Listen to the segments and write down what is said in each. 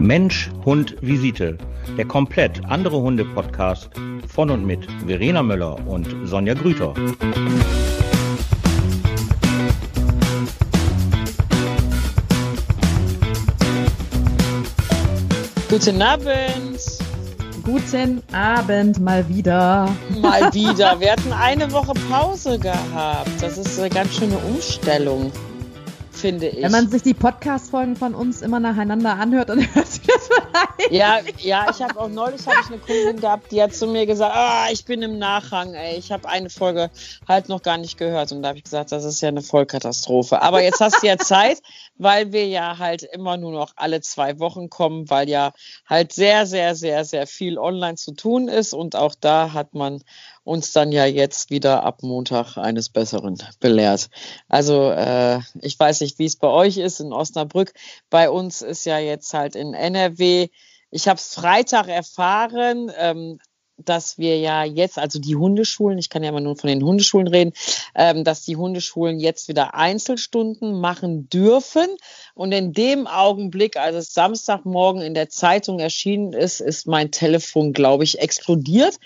Mensch, Hund, Visite. Der komplett andere Hunde-Podcast von und mit Verena Möller und Sonja Grüter. Guten Abend. Guten Abend mal wieder. Mal wieder. Wir hatten eine Woche Pause gehabt. Das ist eine ganz schöne Umstellung finde ich. Wenn man sich die Podcast-Folgen von uns immer nacheinander anhört, dann hört sich das vielleicht. Ja, ja, ich habe auch neulich hab ich eine Kundin gehabt, die hat zu mir gesagt, ah, ich bin im Nachhang, ey. Ich habe eine Folge halt noch gar nicht gehört. Und da habe ich gesagt, das ist ja eine Vollkatastrophe. Aber jetzt hast du ja Zeit, weil wir ja halt immer nur noch alle zwei Wochen kommen, weil ja halt sehr, sehr, sehr, sehr viel online zu tun ist. Und auch da hat man uns dann ja jetzt wieder ab Montag eines Besseren belehrt. Also äh, ich weiß nicht, wie es bei euch ist in Osnabrück. Bei uns ist ja jetzt halt in NRW. Ich habe es Freitag erfahren. Ähm, dass wir ja jetzt, also die Hundeschulen, ich kann ja immer nur von den Hundeschulen reden, ähm, dass die Hundeschulen jetzt wieder Einzelstunden machen dürfen. Und in dem Augenblick, als es Samstagmorgen in der Zeitung erschienen ist, ist mein Telefon, glaube ich, explodiert.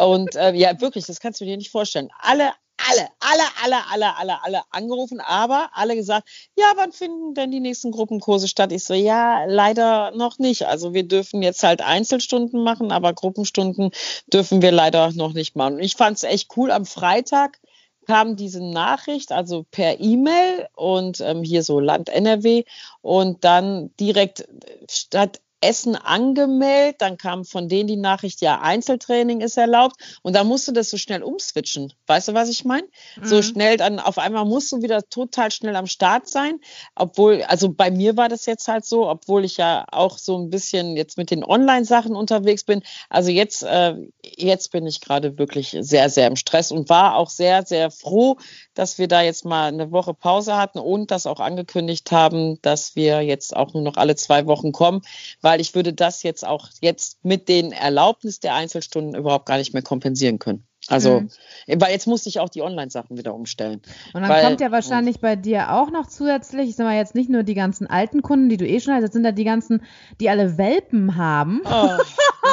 Und äh, ja, wirklich, das kannst du dir nicht vorstellen. Alle alle, alle, alle, alle, alle, alle angerufen, aber alle gesagt, ja, wann finden denn die nächsten Gruppenkurse statt? Ich so, ja, leider noch nicht. Also wir dürfen jetzt halt Einzelstunden machen, aber Gruppenstunden dürfen wir leider noch nicht machen. Ich fand es echt cool. Am Freitag kam diese Nachricht, also per E-Mail und ähm, hier so Land NRW und dann direkt statt Essen angemeldet, dann kam von denen die Nachricht, ja, Einzeltraining ist erlaubt und da musst du das so schnell umswitchen. Weißt du, was ich meine? Mhm. So schnell dann auf einmal musst du wieder total schnell am Start sein, obwohl, also bei mir war das jetzt halt so, obwohl ich ja auch so ein bisschen jetzt mit den Online-Sachen unterwegs bin. Also jetzt, äh, jetzt bin ich gerade wirklich sehr, sehr im Stress und war auch sehr, sehr froh, dass wir da jetzt mal eine Woche Pause hatten und das auch angekündigt haben, dass wir jetzt auch nur noch alle zwei Wochen kommen, weil weil ich würde das jetzt auch jetzt mit den Erlaubnis der Einzelstunden überhaupt gar nicht mehr kompensieren können. Also, mhm. weil jetzt musste ich auch die Online-Sachen wieder umstellen. Und dann weil, kommt ja wahrscheinlich bei dir auch noch zusätzlich, ich sag mal jetzt nicht nur die ganzen alten Kunden, die du eh schon hast, jetzt sind da die ganzen, die alle Welpen haben. Oh,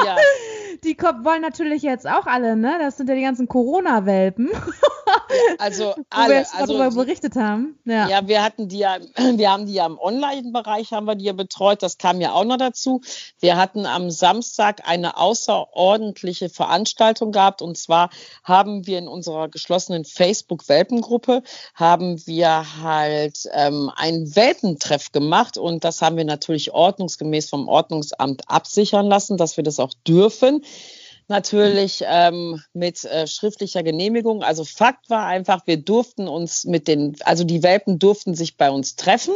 ja. Die wollen natürlich jetzt auch alle, ne? Das sind ja die ganzen Corona-Welpen. Also alle, Wo wir also darüber berichtet haben. Ja. ja, wir hatten die ja, wir haben die ja im Online-Bereich haben wir die ja betreut. Das kam ja auch noch dazu. Wir hatten am Samstag eine außerordentliche Veranstaltung gehabt und zwar haben wir in unserer geschlossenen Facebook-Welpengruppe haben wir halt ähm, einen Welpentreff gemacht und das haben wir natürlich ordnungsgemäß vom Ordnungsamt absichern lassen, dass wir das auch dürfen natürlich ähm, mit äh, schriftlicher Genehmigung. Also Fakt war einfach, wir durften uns mit den, also die Welpen durften sich bei uns treffen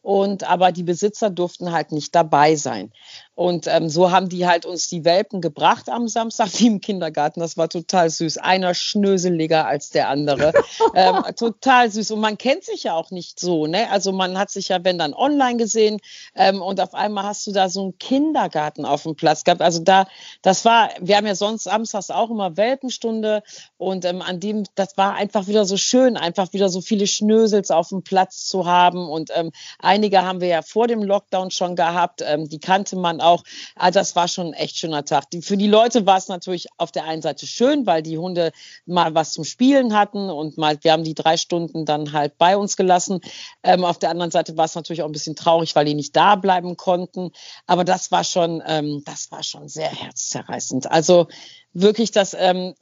und aber die Besitzer durften halt nicht dabei sein. Und ähm, so haben die halt uns die Welpen gebracht am Samstag, wie im Kindergarten. Das war total süß. Einer schnöseliger als der andere. ähm, total süß. Und man kennt sich ja auch nicht so. Ne? Also man hat sich ja, wenn dann online gesehen ähm, und auf einmal hast du da so einen Kindergarten auf dem Platz gehabt. Also da, das war, wir haben ja sonst samstags auch immer Welpenstunde und ähm, an dem, das war einfach wieder so schön, einfach wieder so viele Schnösels auf dem Platz zu haben. Und ähm, einige haben wir ja vor dem Lockdown schon gehabt. Ähm, die kannte man auch. Also das war schon ein echt schöner Tag. Die, für die Leute war es natürlich auf der einen Seite schön, weil die Hunde mal was zum Spielen hatten und mal, wir haben die drei Stunden dann halt bei uns gelassen. Ähm, auf der anderen Seite war es natürlich auch ein bisschen traurig, weil die nicht da bleiben konnten. Aber das war schon, ähm, das war schon sehr herzzerreißend. Also wirklich das, ähm,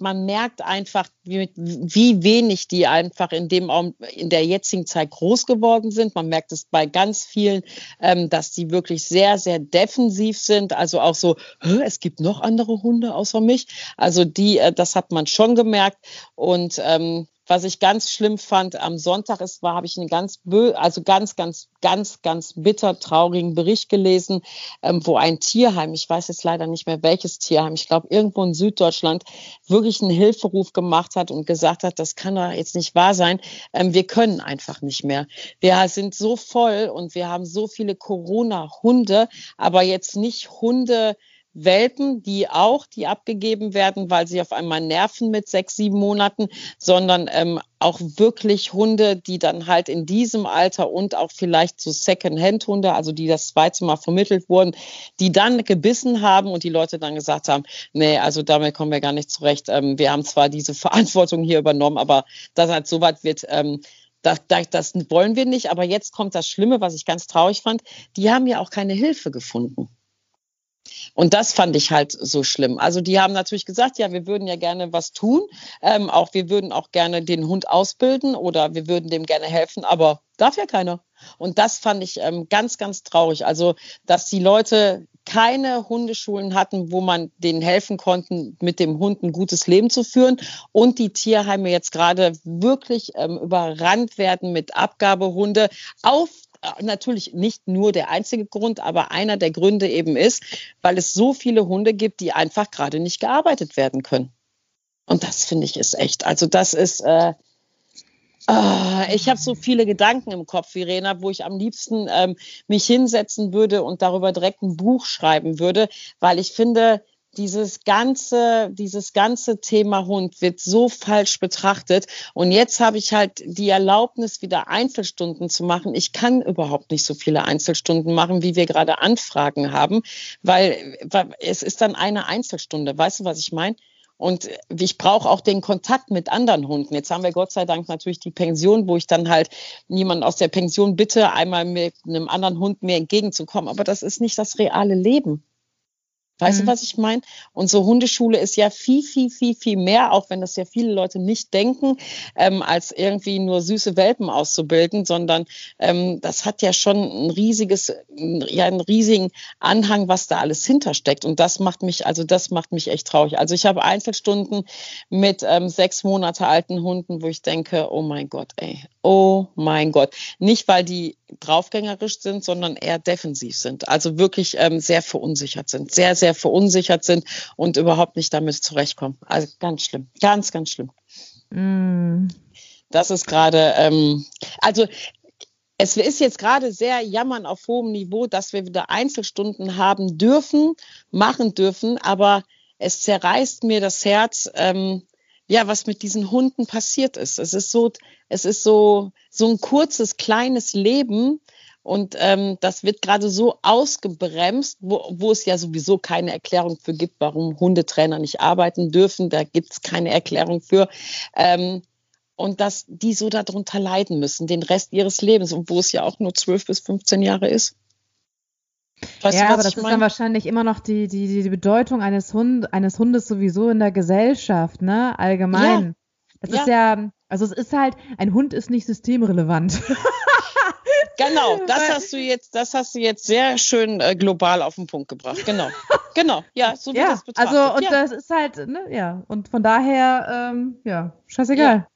man merkt einfach, wie, wie wenig die einfach in dem in der jetzigen Zeit groß geworden sind. Man merkt es bei ganz vielen, ähm, dass die wirklich sehr, sehr defensiv sind. Also auch so, es gibt noch andere Hunde außer mich. Also die, äh, das hat man schon gemerkt. Und ähm, was ich ganz schlimm fand am Sonntag ist, war, habe ich einen ganz, also ganz, ganz, ganz, ganz bitter traurigen Bericht gelesen, ähm, wo ein Tierheim, ich weiß jetzt leider nicht mehr welches Tierheim, ich glaube irgendwo in Süddeutschland, wirklich einen Hilferuf gemacht hat und gesagt hat, das kann doch jetzt nicht wahr sein. Ähm, wir können einfach nicht mehr. Wir sind so voll und wir haben so viele Corona-Hunde, aber jetzt nicht Hunde, Welpen, die auch, die abgegeben werden, weil sie auf einmal nerven mit sechs, sieben Monaten, sondern ähm, auch wirklich Hunde, die dann halt in diesem Alter und auch vielleicht so Second-Hand-Hunde, also die das zweite Mal vermittelt wurden, die dann gebissen haben und die Leute dann gesagt haben, nee, also damit kommen wir gar nicht zurecht. Ähm, wir haben zwar diese Verantwortung hier übernommen, aber dass halt so weit wird, ähm, das, das wollen wir nicht. Aber jetzt kommt das Schlimme, was ich ganz traurig fand. Die haben ja auch keine Hilfe gefunden. Und das fand ich halt so schlimm. Also die haben natürlich gesagt, ja, wir würden ja gerne was tun. Ähm, auch wir würden auch gerne den Hund ausbilden oder wir würden dem gerne helfen, aber darf ja keiner. Und das fand ich ähm, ganz, ganz traurig. Also, dass die Leute keine Hundeschulen hatten, wo man denen helfen konnte, mit dem Hund ein gutes Leben zu führen. Und die Tierheime jetzt gerade wirklich ähm, überrannt werden mit Abgabehunde auf natürlich nicht nur der einzige Grund, aber einer der Gründe eben ist, weil es so viele Hunde gibt, die einfach gerade nicht gearbeitet werden können. Und das finde ich ist echt. Also das ist, äh, äh, ich habe so viele Gedanken im Kopf, Verena, wo ich am liebsten ähm, mich hinsetzen würde und darüber direkt ein Buch schreiben würde, weil ich finde, dieses ganze, dieses ganze Thema Hund wird so falsch betrachtet. Und jetzt habe ich halt die Erlaubnis, wieder Einzelstunden zu machen. Ich kann überhaupt nicht so viele Einzelstunden machen, wie wir gerade Anfragen haben, weil, weil es ist dann eine Einzelstunde. Weißt du, was ich meine? Und ich brauche auch den Kontakt mit anderen Hunden. Jetzt haben wir Gott sei Dank natürlich die Pension, wo ich dann halt niemanden aus der Pension bitte, einmal mit einem anderen Hund mir entgegenzukommen. Aber das ist nicht das reale Leben. Weißt mhm. du, was ich meine? Unsere Hundeschule ist ja viel, viel, viel, viel mehr, auch wenn das ja viele Leute nicht denken, ähm, als irgendwie nur süße Welpen auszubilden, sondern ähm, das hat ja schon ein riesiges, ja, einen riesigen Anhang, was da alles hintersteckt. Und das macht mich, also das macht mich echt traurig. Also ich habe Einzelstunden mit ähm, sechs Monate alten Hunden, wo ich denke, oh mein Gott, ey, oh mein Gott. Nicht, weil die draufgängerisch sind, sondern eher defensiv sind. Also wirklich ähm, sehr verunsichert sind, sehr, sehr verunsichert sind und überhaupt nicht damit zurechtkommen. Also ganz schlimm, ganz, ganz schlimm. Mm. Das ist gerade, ähm, also es ist jetzt gerade sehr jammern auf hohem Niveau, dass wir wieder Einzelstunden haben dürfen, machen dürfen, aber es zerreißt mir das Herz, ähm, ja, was mit diesen Hunden passiert ist. Es ist so, es ist so, so ein kurzes, kleines Leben. Und ähm, das wird gerade so ausgebremst, wo, wo es ja sowieso keine Erklärung für gibt, warum Hundetrainer nicht arbeiten dürfen. Da gibt es keine Erklärung für. Ähm, und dass die so darunter leiden müssen, den Rest ihres Lebens, und wo es ja auch nur 12 bis 15 Jahre ist. Weißt ja, du, aber das ist dann wahrscheinlich immer noch die, die, die Bedeutung eines, Hund, eines Hundes sowieso in der Gesellschaft, ne? Allgemein. Ja. Das ja. ist ja, also es ist halt, ein Hund ist nicht systemrelevant. Genau, das hast du jetzt, das hast du jetzt sehr schön äh, global auf den Punkt gebracht. Genau, genau, ja, so wie ja, das betrachtet. Also und ja. das ist halt, ne, ja, und von daher, ähm, ja, scheißegal. Ja,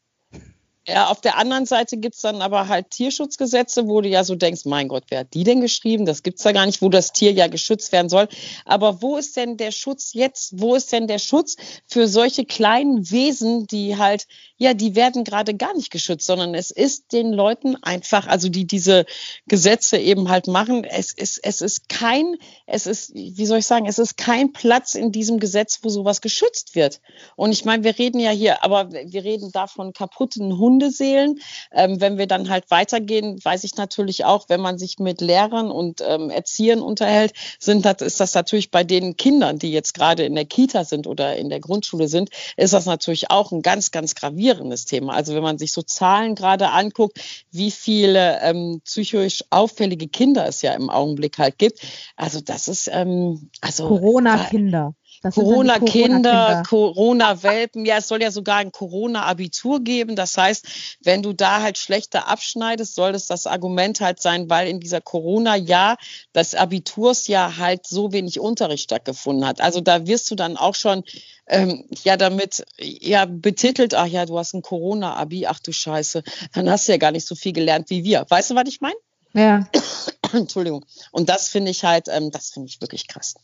auf der anderen Seite gibt's dann aber halt Tierschutzgesetze, wo du ja so denkst, mein Gott, wer hat die denn geschrieben? Das gibt's da gar nicht, wo das Tier ja geschützt werden soll. Aber wo ist denn der Schutz jetzt? Wo ist denn der Schutz für solche kleinen Wesen, die halt, ja, die werden gerade gar nicht geschützt, sondern es ist den Leuten einfach, also die diese Gesetze eben halt machen, es ist, es ist kein, es ist, wie soll ich sagen, es ist kein Platz in diesem Gesetz, wo sowas geschützt wird. Und ich meine, wir reden ja hier, aber wir reden da von kaputten Hunden Hundeseelen. Ähm, wenn wir dann halt weitergehen, weiß ich natürlich auch, wenn man sich mit Lehrern und ähm, Erziehern unterhält, sind das, ist das natürlich bei den Kindern, die jetzt gerade in der Kita sind oder in der Grundschule sind, ist das natürlich auch ein ganz, ganz gravierendes Thema. Also wenn man sich so Zahlen gerade anguckt, wie viele ähm, psychisch auffällige Kinder es ja im Augenblick halt gibt. Also das ist ähm, also Corona-Kinder. Corona-Kinder, Corona-Welpen. Ja, es soll ja sogar ein Corona-Abitur geben. Das heißt, wenn du da halt schlechter abschneidest, soll das das Argument halt sein, weil in dieser Corona-Jahr des Abiturs ja halt so wenig Unterricht stattgefunden hat. Also da wirst du dann auch schon ähm, ja damit ja betitelt, ach ja, du hast ein Corona-Abi, ach du Scheiße, dann hast du ja gar nicht so viel gelernt wie wir. Weißt du, was ich meine? Ja. Entschuldigung. Und das finde ich halt, ähm, das finde ich wirklich krass.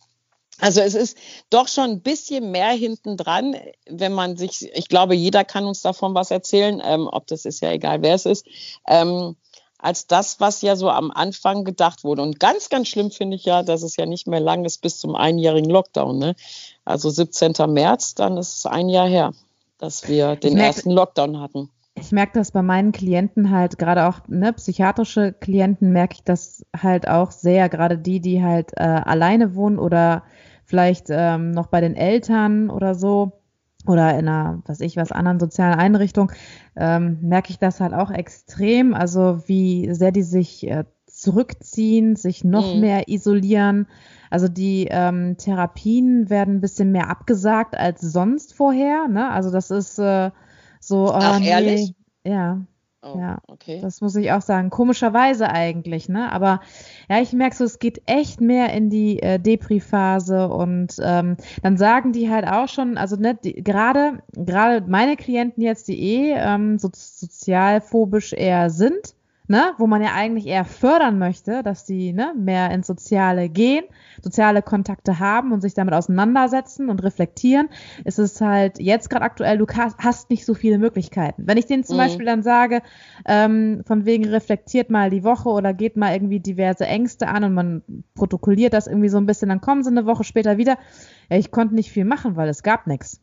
Also es ist doch schon ein bisschen mehr hinten dran, wenn man sich, ich glaube, jeder kann uns davon was erzählen, ähm, ob das ist ja egal, wer es ist. Ähm, als das, was ja so am Anfang gedacht wurde. Und ganz, ganz schlimm finde ich ja, dass es ja nicht mehr lang ist bis zum einjährigen Lockdown. Ne? Also 17. März, dann ist es ein Jahr her, dass wir den ersten Lockdown hatten. Ich merke das bei meinen Klienten halt, gerade auch ne, psychiatrische Klienten, merke ich das halt auch sehr, gerade die, die halt äh, alleine wohnen oder vielleicht ähm, noch bei den Eltern oder so oder in einer, was ich was, anderen sozialen Einrichtung, ähm, merke ich das halt auch extrem. Also wie sehr die sich äh, zurückziehen, sich noch mhm. mehr isolieren. Also die ähm, Therapien werden ein bisschen mehr abgesagt als sonst vorher. Ne? Also das ist äh, so. Oh, Ach, nee. ehrlich? Ja. Oh, ja, okay. Das muss ich auch sagen. Komischerweise eigentlich, ne? Aber ja, ich merke so, es geht echt mehr in die äh, Depri-Phase und ähm, dann sagen die halt auch schon, also ne, gerade gerade meine Klienten jetzt, die eh ähm, so, sozialphobisch eher sind, ne, wo man ja eigentlich eher fördern möchte, dass die ne, mehr ins Soziale gehen, soziale Kontakte haben und sich damit auseinandersetzen und reflektieren, ist es halt jetzt gerade aktuell, du hast nicht so viele Möglichkeiten. Wenn ich denen zum mhm. Beispiel dann sage, ähm, von wegen reflektiert mal die Woche oder geht mal irgendwie diverse Ängste an und man protokolliert das irgendwie so ein bisschen, dann kommen sie eine Woche später wieder. Ja, ich konnte nicht viel machen, weil es gab nichts.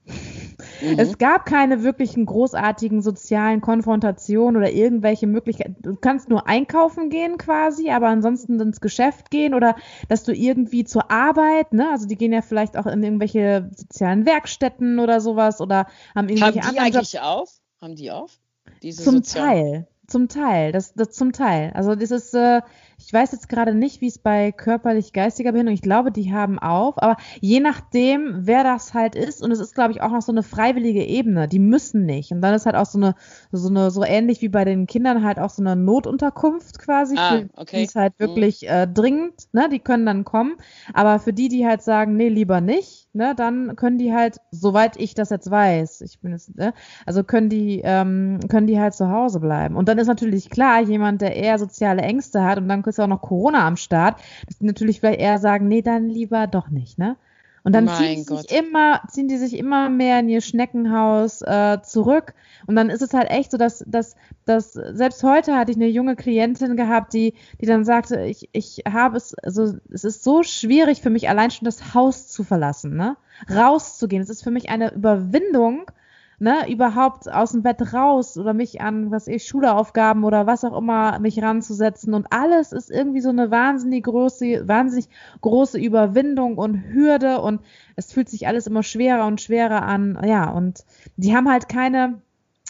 Mhm. Es gab keine wirklichen großartigen sozialen Konfrontationen oder irgendwelche Möglichkeiten. Du kannst nur einkaufen gehen quasi, aber ansonsten ins Geschäft gehen oder dass du irgendwie zur Arbeit, ne? Also die gehen ja vielleicht auch in irgendwelche sozialen Werkstätten oder sowas oder haben irgendwelche Haben die eigentlich Jobs. auf? Haben die auf? Diese Zum Teil. Zum Teil, das, das zum Teil. Also das ist, äh, ich weiß jetzt gerade nicht, wie es bei körperlich-geistiger Behinderung, ich glaube, die haben auf, aber je nachdem, wer das halt ist, und es ist, glaube ich, auch noch so eine freiwillige Ebene, die müssen nicht. Und dann ist halt auch so eine, so eine, so ähnlich wie bei den Kindern halt auch so eine Notunterkunft quasi, ah, okay. die ist halt mhm. wirklich äh, dringend, ne, die können dann kommen. Aber für die, die halt sagen, nee, lieber nicht, ne, dann können die halt, soweit ich das jetzt weiß, ich bin jetzt, ne, also können die, ähm, können die halt zu Hause bleiben. Und dann ist natürlich klar, jemand, der eher soziale Ängste hat und dann ist auch noch Corona am Start, dass die natürlich vielleicht eher sagen, nee, dann lieber doch nicht, ne? Und dann ziehen, sich immer, ziehen die sich immer mehr in ihr Schneckenhaus äh, zurück. Und dann ist es halt echt so, dass, dass, dass selbst heute hatte ich eine junge Klientin gehabt, die, die dann sagte, ich, ich habe es, also es ist so schwierig für mich, allein schon das Haus zu verlassen, ne? Rauszugehen. Es ist für mich eine Überwindung, ne, überhaupt aus dem Bett raus oder mich an, was ich, Schulaufgaben oder was auch immer, mich ranzusetzen. Und alles ist irgendwie so eine wahnsinnig große, wahnsinnig große Überwindung und Hürde und es fühlt sich alles immer schwerer und schwerer an. Ja, und die haben halt keine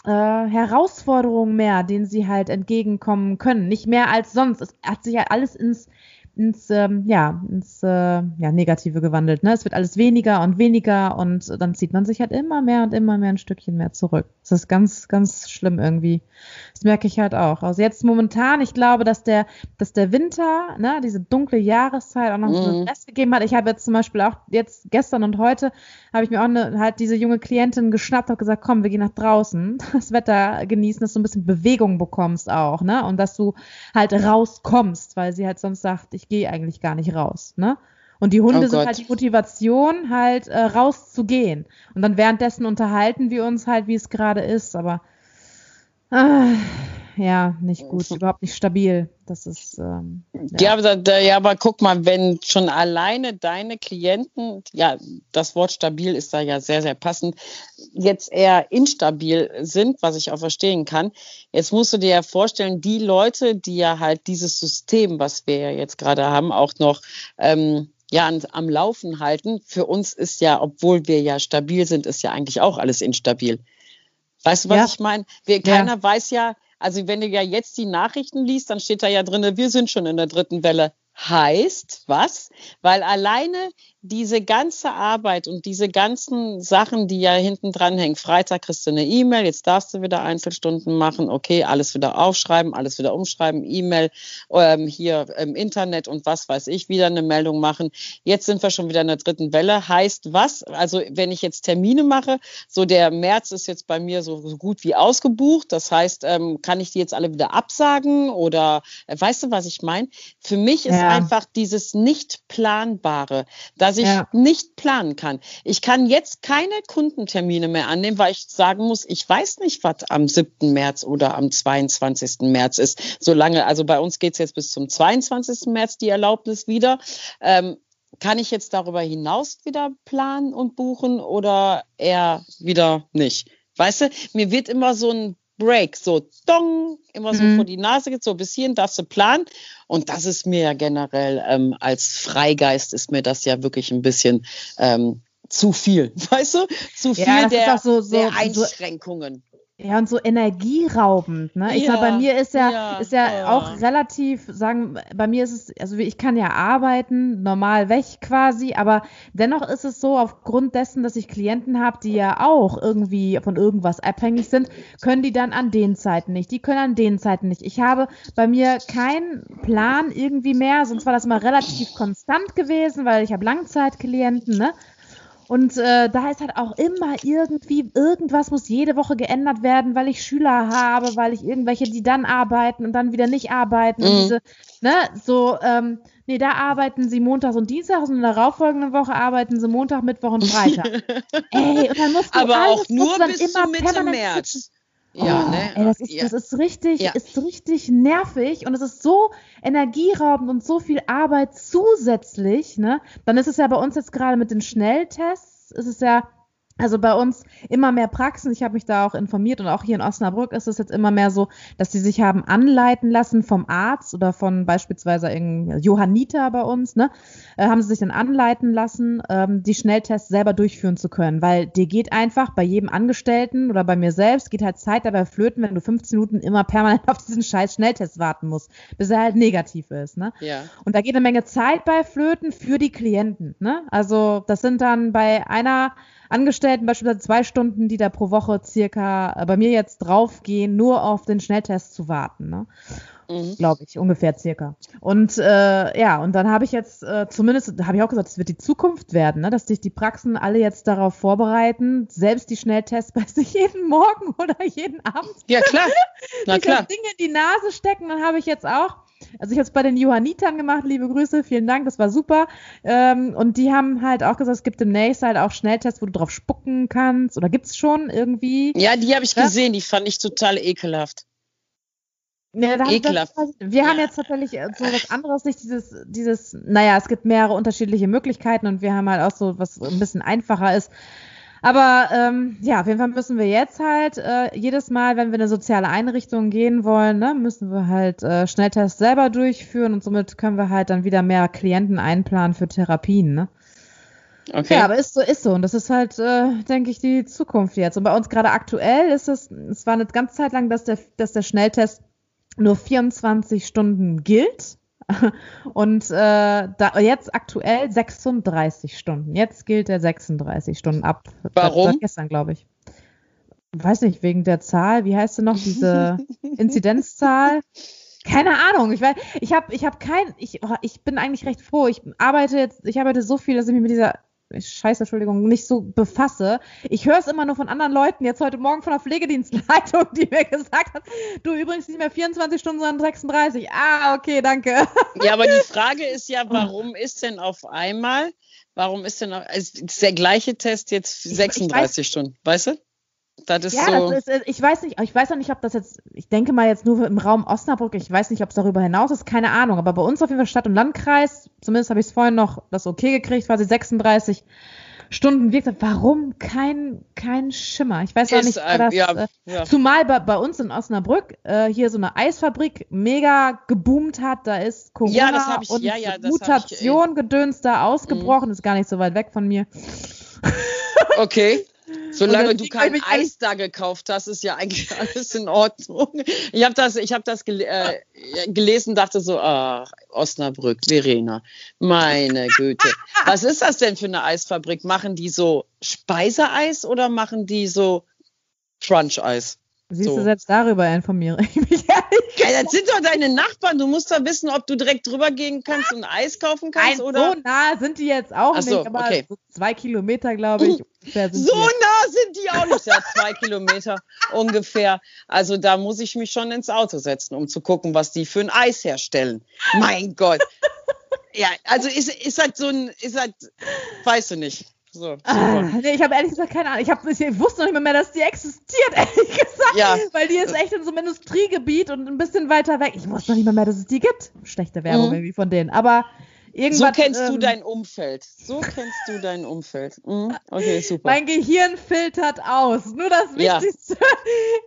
äh, Herausforderungen mehr, denen sie halt entgegenkommen können. Nicht mehr als sonst. Es hat sich halt alles ins ins, ähm, ja, ins äh, ja, Negative gewandelt. Ne? Es wird alles weniger und weniger und dann zieht man sich halt immer mehr und immer mehr ein Stückchen mehr zurück. Das ist ganz, ganz schlimm irgendwie. Das merke ich halt auch. Also jetzt momentan, ich glaube, dass der, dass der Winter, ne, diese dunkle Jahreszeit auch noch mhm. so einen Rest gegeben hat. Ich habe jetzt zum Beispiel auch jetzt gestern und heute habe ich mir auch eine, halt diese junge Klientin geschnappt und gesagt, komm, wir gehen nach draußen, das Wetter genießen, dass du ein bisschen Bewegung bekommst auch, ne? Und dass du halt rauskommst, weil sie halt sonst sagt, ich gehe eigentlich gar nicht raus, ne? Und die Hunde oh sind halt die Motivation, halt äh, rauszugehen. Und dann währenddessen unterhalten wir uns halt, wie es gerade ist, aber äh, ja, nicht gut, überhaupt nicht stabil. Das ist. Ähm, ja. Ja, da, ja, aber guck mal, wenn schon alleine deine Klienten, ja, das Wort stabil ist da ja sehr, sehr passend, jetzt eher instabil sind, was ich auch verstehen kann. Jetzt musst du dir ja vorstellen, die Leute, die ja halt dieses System, was wir ja jetzt gerade haben, auch noch ähm, ja, an, am Laufen halten. Für uns ist ja, obwohl wir ja stabil sind, ist ja eigentlich auch alles instabil. Weißt du, was ja. ich meine? Keiner ja. weiß ja, also wenn du ja jetzt die Nachrichten liest, dann steht da ja drin, wir sind schon in der dritten Welle. Heißt was? Weil alleine diese ganze Arbeit und diese ganzen Sachen, die ja hinten dran hängen, Freitag kriegst du eine E-Mail, jetzt darfst du wieder Einzelstunden machen, okay, alles wieder aufschreiben, alles wieder umschreiben, E-Mail ähm, hier im Internet und was weiß ich, wieder eine Meldung machen. Jetzt sind wir schon wieder in der dritten Welle. Heißt was? Also wenn ich jetzt Termine mache, so der März ist jetzt bei mir so, so gut wie ausgebucht. Das heißt, ähm, kann ich die jetzt alle wieder absagen oder äh, weißt du, was ich meine? Für mich ist ja einfach dieses nicht planbare, dass ich ja. nicht planen kann. Ich kann jetzt keine Kundentermine mehr annehmen, weil ich sagen muss, ich weiß nicht, was am 7. März oder am 22. März ist. Solange, also bei uns geht es jetzt bis zum 22. März die Erlaubnis wieder. Ähm, kann ich jetzt darüber hinaus wieder planen und buchen oder eher wieder nicht? Weißt du, mir wird immer so ein Break, so dong, immer so mhm. vor die Nase geht, so bis hierhin darfst du planen. Und das ist mir ja generell ähm, als Freigeist ist mir das ja wirklich ein bisschen ähm, zu viel, weißt du? Zu viel ja, der, so, so, der Einschränkungen. Ja, und so energieraubend, ne? Ich ja, sag, bei mir ist ja, ja ist ja, ja, auch relativ, sagen, bei mir ist es, also ich kann ja arbeiten, normal weg quasi, aber dennoch ist es so, aufgrund dessen, dass ich Klienten habe, die ja auch irgendwie von irgendwas abhängig sind, können die dann an den Zeiten nicht, die können an den Zeiten nicht. Ich habe bei mir keinen Plan irgendwie mehr, sonst war das mal relativ konstant gewesen, weil ich habe Langzeitklienten, ne? Und äh, da ist halt auch immer irgendwie, irgendwas muss jede Woche geändert werden, weil ich Schüler habe, weil ich irgendwelche, die dann arbeiten und dann wieder nicht arbeiten. Mhm. Und diese, ne, so, ähm, nee, da arbeiten sie montags und dienstags und in der darauffolgenden Woche arbeiten sie Montag, Mittwoch und Freitag. Ey, und dann musst du Aber alles, auch nur bis zu Mitte März. Ja, oh, ne? Ey, das ist, ja. das ist richtig, ja. ist richtig nervig und es ist so energieraubend und so viel Arbeit zusätzlich, ne? Dann ist es ja bei uns jetzt gerade mit den Schnelltests, ist es ja also bei uns immer mehr Praxen. Ich habe mich da auch informiert und auch hier in Osnabrück ist es jetzt immer mehr so, dass die sich haben anleiten lassen vom Arzt oder von beispielsweise Johanniter bei uns, ne, äh, haben sie sich dann anleiten lassen, ähm, die Schnelltests selber durchführen zu können, weil dir geht einfach bei jedem Angestellten oder bei mir selbst geht halt Zeit dabei flöten, wenn du 15 Minuten immer permanent auf diesen scheiß Schnelltest warten musst, bis er halt negativ ist, ne? Ja. Und da geht eine Menge Zeit bei flöten für die Klienten, ne? Also das sind dann bei einer Angestellten beispielsweise zwei Stunden, die da pro Woche circa äh, bei mir jetzt draufgehen, nur auf den Schnelltest zu warten. Ne? Mhm. Glaube ich, ungefähr circa. Und äh, ja, und dann habe ich jetzt, äh, zumindest habe ich auch gesagt, es wird die Zukunft werden, ne? dass sich die Praxen alle jetzt darauf vorbereiten, selbst die Schnelltests bei sich jeden Morgen oder jeden Abend. Ja, klar. Na klar. Dinge in die Nase stecken, dann habe ich jetzt auch also ich habe es bei den Johannitern gemacht, liebe Grüße, vielen Dank, das war super. Ähm, und die haben halt auch gesagt, es gibt demnächst halt auch Schnelltests, wo du drauf spucken kannst. Oder gibt es schon irgendwie? Ja, die habe ich ja? gesehen, die fand ich total ekelhaft. Ja, da Ekelhaft. Das, wir haben jetzt tatsächlich äh, so was anderes, nicht dieses, dieses, naja, es gibt mehrere unterschiedliche Möglichkeiten und wir haben halt auch so, was ein bisschen einfacher ist. Aber ähm, ja, auf jeden Fall müssen wir jetzt halt äh, jedes Mal, wenn wir in eine soziale Einrichtung gehen wollen, ne, müssen wir halt äh, Schnelltests selber durchführen und somit können wir halt dann wieder mehr Klienten einplanen für Therapien. Ne? Okay. Ja, aber ist so, ist so. Und das ist halt, äh, denke ich, die Zukunft jetzt. Und bei uns gerade aktuell ist es, es war eine ganze Zeit lang, dass der, dass der Schnelltest nur 24 Stunden gilt. Und äh, da, jetzt aktuell 36 Stunden. Jetzt gilt der 36 Stunden ab. Warum? Gestern, glaube ich. Weiß nicht, wegen der Zahl. Wie heißt sie noch? Diese Inzidenzzahl? Keine Ahnung. Ich weiß, ich habe, ich habe kein, ich, oh, ich bin eigentlich recht froh. Ich arbeite jetzt, ich arbeite so viel, dass ich mich mit dieser Scheiße, Entschuldigung, nicht so befasse. Ich höre es immer nur von anderen Leuten, jetzt heute Morgen von der Pflegedienstleitung, die mir gesagt hat, du übrigens nicht mehr 24 Stunden, sondern 36. Ah, okay, danke. Ja, aber die Frage ist ja, warum ist denn auf einmal, warum ist denn, ist der gleiche Test jetzt 36 weiß, Stunden, weißt du? Das ist ja, so. Das ist, ich weiß nicht, ich weiß auch nicht, ob das jetzt, ich denke mal jetzt nur im Raum Osnabrück, ich weiß nicht, ob es darüber hinaus ist, keine Ahnung, aber bei uns auf jeden Fall Stadt und Landkreis, zumindest habe ich es vorhin noch das okay gekriegt, quasi 36 Stunden wirkt. Warum kein, kein Schimmer? Ich weiß auch nicht, ein, das, ja, äh, ja. zumal bei, bei uns in Osnabrück äh, hier so eine Eisfabrik mega geboomt hat, da ist Corona ja, ich, und Mutation gedöns da ausgebrochen, mhm. ist gar nicht so weit weg von mir. Okay. Solange du kein Eis da gekauft hast, ist ja eigentlich alles in Ordnung. Ich habe das, ich hab das gel äh, gelesen, dachte so, ach, Osnabrück, Verena, meine Güte. Was ist das denn für eine Eisfabrik? Machen die so Speiseeis oder machen die so Crunch-Eis? Siehst so. du, selbst darüber informiere ich mich ehrlich. Ja, das sind doch deine Nachbarn. Du musst doch wissen, ob du direkt drüber gehen kannst und Eis kaufen kannst. Ein, oder? So nah sind die jetzt auch Ach so, nicht, aber okay. so zwei Kilometer, glaube ich. so nah sind die auch nicht. Ja, zwei Kilometer ungefähr. Also da muss ich mich schon ins Auto setzen, um zu gucken, was die für ein Eis herstellen. Mein Gott. ja, also ist, ist halt so ein, ist halt, weißt du nicht. So, ah, nee, ich habe ehrlich gesagt keine Ahnung. Ich, hab, ich wusste noch nicht mehr, dass die existiert, ehrlich gesagt. Ja. Weil die ist echt in so einem Industriegebiet und ein bisschen weiter weg. Ich wusste noch nicht mehr, dass es die gibt. Schlechte Werbung mhm. irgendwie von denen. Aber Irgendwas, so kennst ähm, du dein Umfeld. So kennst du dein Umfeld. Mhm. Okay, super. Mein Gehirn filtert aus. Nur das Wichtigste. Ja.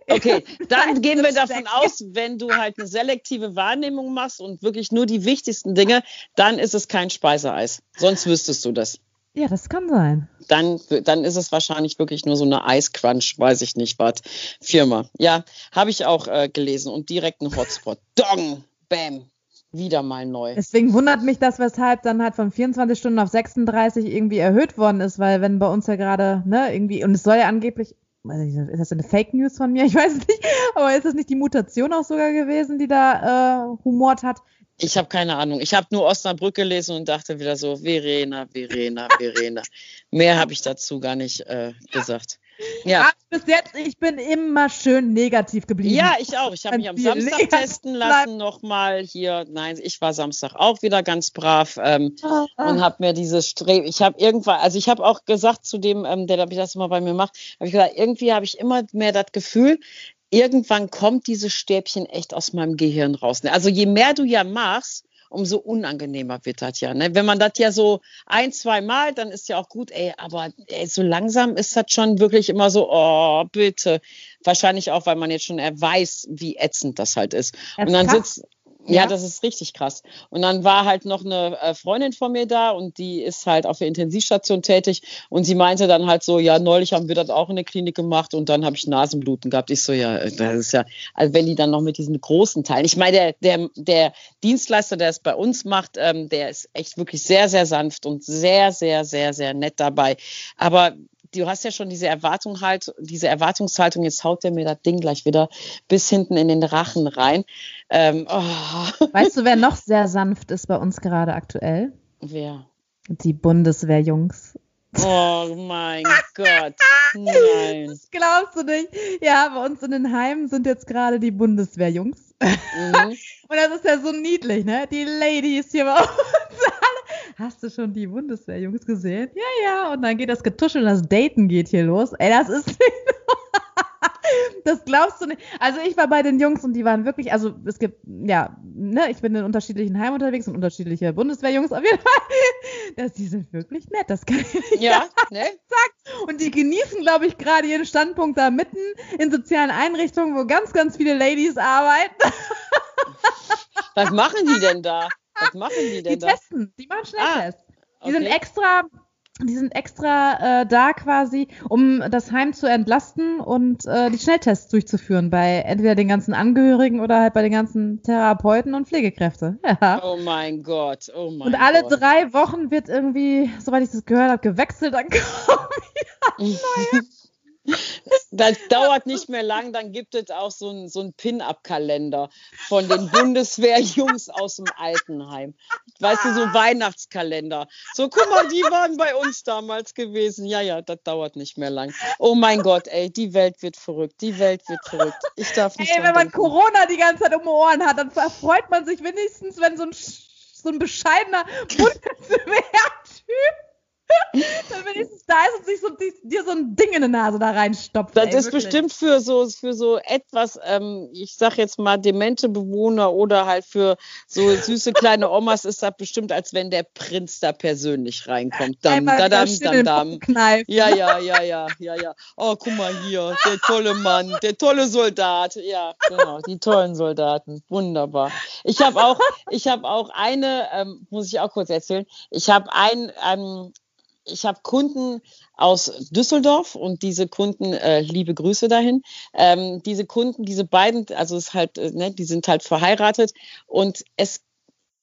Okay, dann gehen wir davon aus, wenn du halt eine selektive Wahrnehmung machst und wirklich nur die wichtigsten Dinge, dann ist es kein Speiseeis. Sonst wüsstest du das. Ja, das kann sein. Dann, dann ist es wahrscheinlich wirklich nur so eine Eiscrunch, weiß ich nicht was, Firma. Ja, habe ich auch äh, gelesen und direkt ein Hotspot. Dong, bam, wieder mal neu. Deswegen wundert mich das, weshalb dann halt von 24 Stunden auf 36 irgendwie erhöht worden ist, weil wenn bei uns ja gerade, ne, irgendwie, und es soll ja angeblich, ist das eine Fake News von mir? Ich weiß es nicht, aber ist das nicht die Mutation auch sogar gewesen, die da äh, humort hat? Ich habe keine Ahnung. Ich habe nur Osnabrück gelesen und dachte wieder so, Verena, Verena, Verena. Mehr habe ich dazu gar nicht äh, gesagt. Ja. Aber bis jetzt, ich bin immer schön negativ geblieben. Ja, ich auch. Ich habe mich am Samstag testen lassen nochmal hier. Nein, ich war Samstag auch wieder ganz brav ähm, ah, ah. und habe mir dieses Streben. Ich habe irgendwann, also ich habe auch gesagt zu dem, ähm, der das immer bei mir macht, habe ich gesagt, irgendwie habe ich immer mehr das Gefühl, irgendwann kommt dieses Stäbchen echt aus meinem Gehirn raus. Also je mehr du ja machst, umso unangenehmer wird das ja. Ne? Wenn man das ja so ein, zwei Mal, dann ist ja auch gut, ey, aber ey, so langsam ist das schon wirklich immer so, oh, bitte. Wahrscheinlich auch, weil man jetzt schon weiß, wie ätzend das halt ist. Und dann sitzt, ja, das ist richtig krass. Und dann war halt noch eine äh, Freundin von mir da und die ist halt auf der Intensivstation tätig und sie meinte dann halt so, ja, neulich haben wir das auch in der Klinik gemacht und dann habe ich Nasenbluten gehabt. Ich so, ja, äh, das ist ja, also wenn die dann noch mit diesen großen Teilen, ich meine, der, der, der Dienstleister, der es bei uns macht, ähm, der ist echt wirklich sehr, sehr sanft und sehr, sehr, sehr, sehr nett dabei. Aber du hast ja schon diese Erwartung halt, diese Erwartungshaltung, jetzt haut der mir das Ding gleich wieder bis hinten in den Rachen rein. Ähm, oh. Weißt du, wer noch sehr sanft ist bei uns gerade aktuell? Wer? Die Bundeswehrjungs. Oh mein Gott. Nein. Das glaubst du nicht. Ja, bei uns in den Heimen sind jetzt gerade die Bundeswehrjungs. Mhm. Und das ist ja so niedlich, ne? Die Ladies hier bei uns hast du schon die Bundeswehrjungs gesehen? Ja, ja. Und dann geht das Getuschel und das Daten geht hier los. Ey, das ist. das glaubst du nicht. Also ich war bei den Jungs und die waren wirklich, also es gibt, ja, ne, ich bin in unterschiedlichen Heimen unterwegs und unterschiedliche Bundeswehrjungs auf jeden Fall. Das, die sind wirklich nett, das kann ich ja, ne? sagen. Und die genießen, glaube ich, gerade ihren Standpunkt da mitten in sozialen Einrichtungen, wo ganz, ganz viele Ladies arbeiten. Was machen die denn da? Was machen die denn die da? Die testen, die machen Schnelltests. Ah, okay. Die sind extra, die sind extra äh, da quasi, um das Heim zu entlasten und äh, die Schnelltests durchzuführen bei entweder den ganzen Angehörigen oder halt bei den ganzen Therapeuten und Pflegekräfte. Ja. Oh mein Gott, oh mein Und alle Gott. drei Wochen wird irgendwie, soweit ich das gehört habe, gewechselt, wieder neue. Das dauert nicht mehr lang, dann gibt es auch so einen so Pin-Up-Kalender von den Bundeswehrjungs aus dem Altenheim. Weißt du, so Weihnachtskalender. So, guck mal, die waren bei uns damals gewesen. Ja, ja, das dauert nicht mehr lang. Oh mein Gott, ey, die Welt wird verrückt. Die Welt wird verrückt. Ich darf nicht. Ey, wenn man denken. Corona die ganze Zeit um die Ohren hat, dann freut man sich wenigstens, wenn so ein, so ein bescheidener Bundeswehr-Typ dann wenigstens da ist und sich so, dir so ein Ding in die Nase da reinstopft. Das ey, ist wirklich. bestimmt für so, für so etwas, ähm, ich sag jetzt mal, demente Bewohner oder halt für so süße kleine Omas ist das bestimmt, als wenn der Prinz da persönlich reinkommt. Dam, da, dam, dam, dam. Ja, ja, ja, ja, ja, ja. Oh, guck mal hier, der tolle Mann, der tolle Soldat. Ja, genau, die tollen Soldaten. Wunderbar. Ich habe auch, ich habe auch eine, ähm, muss ich auch kurz erzählen, ich habe ein, ähm, ich habe Kunden aus Düsseldorf und diese Kunden, äh, liebe Grüße dahin. Ähm, diese Kunden, diese beiden, also es halt, äh, ne, die sind halt verheiratet und es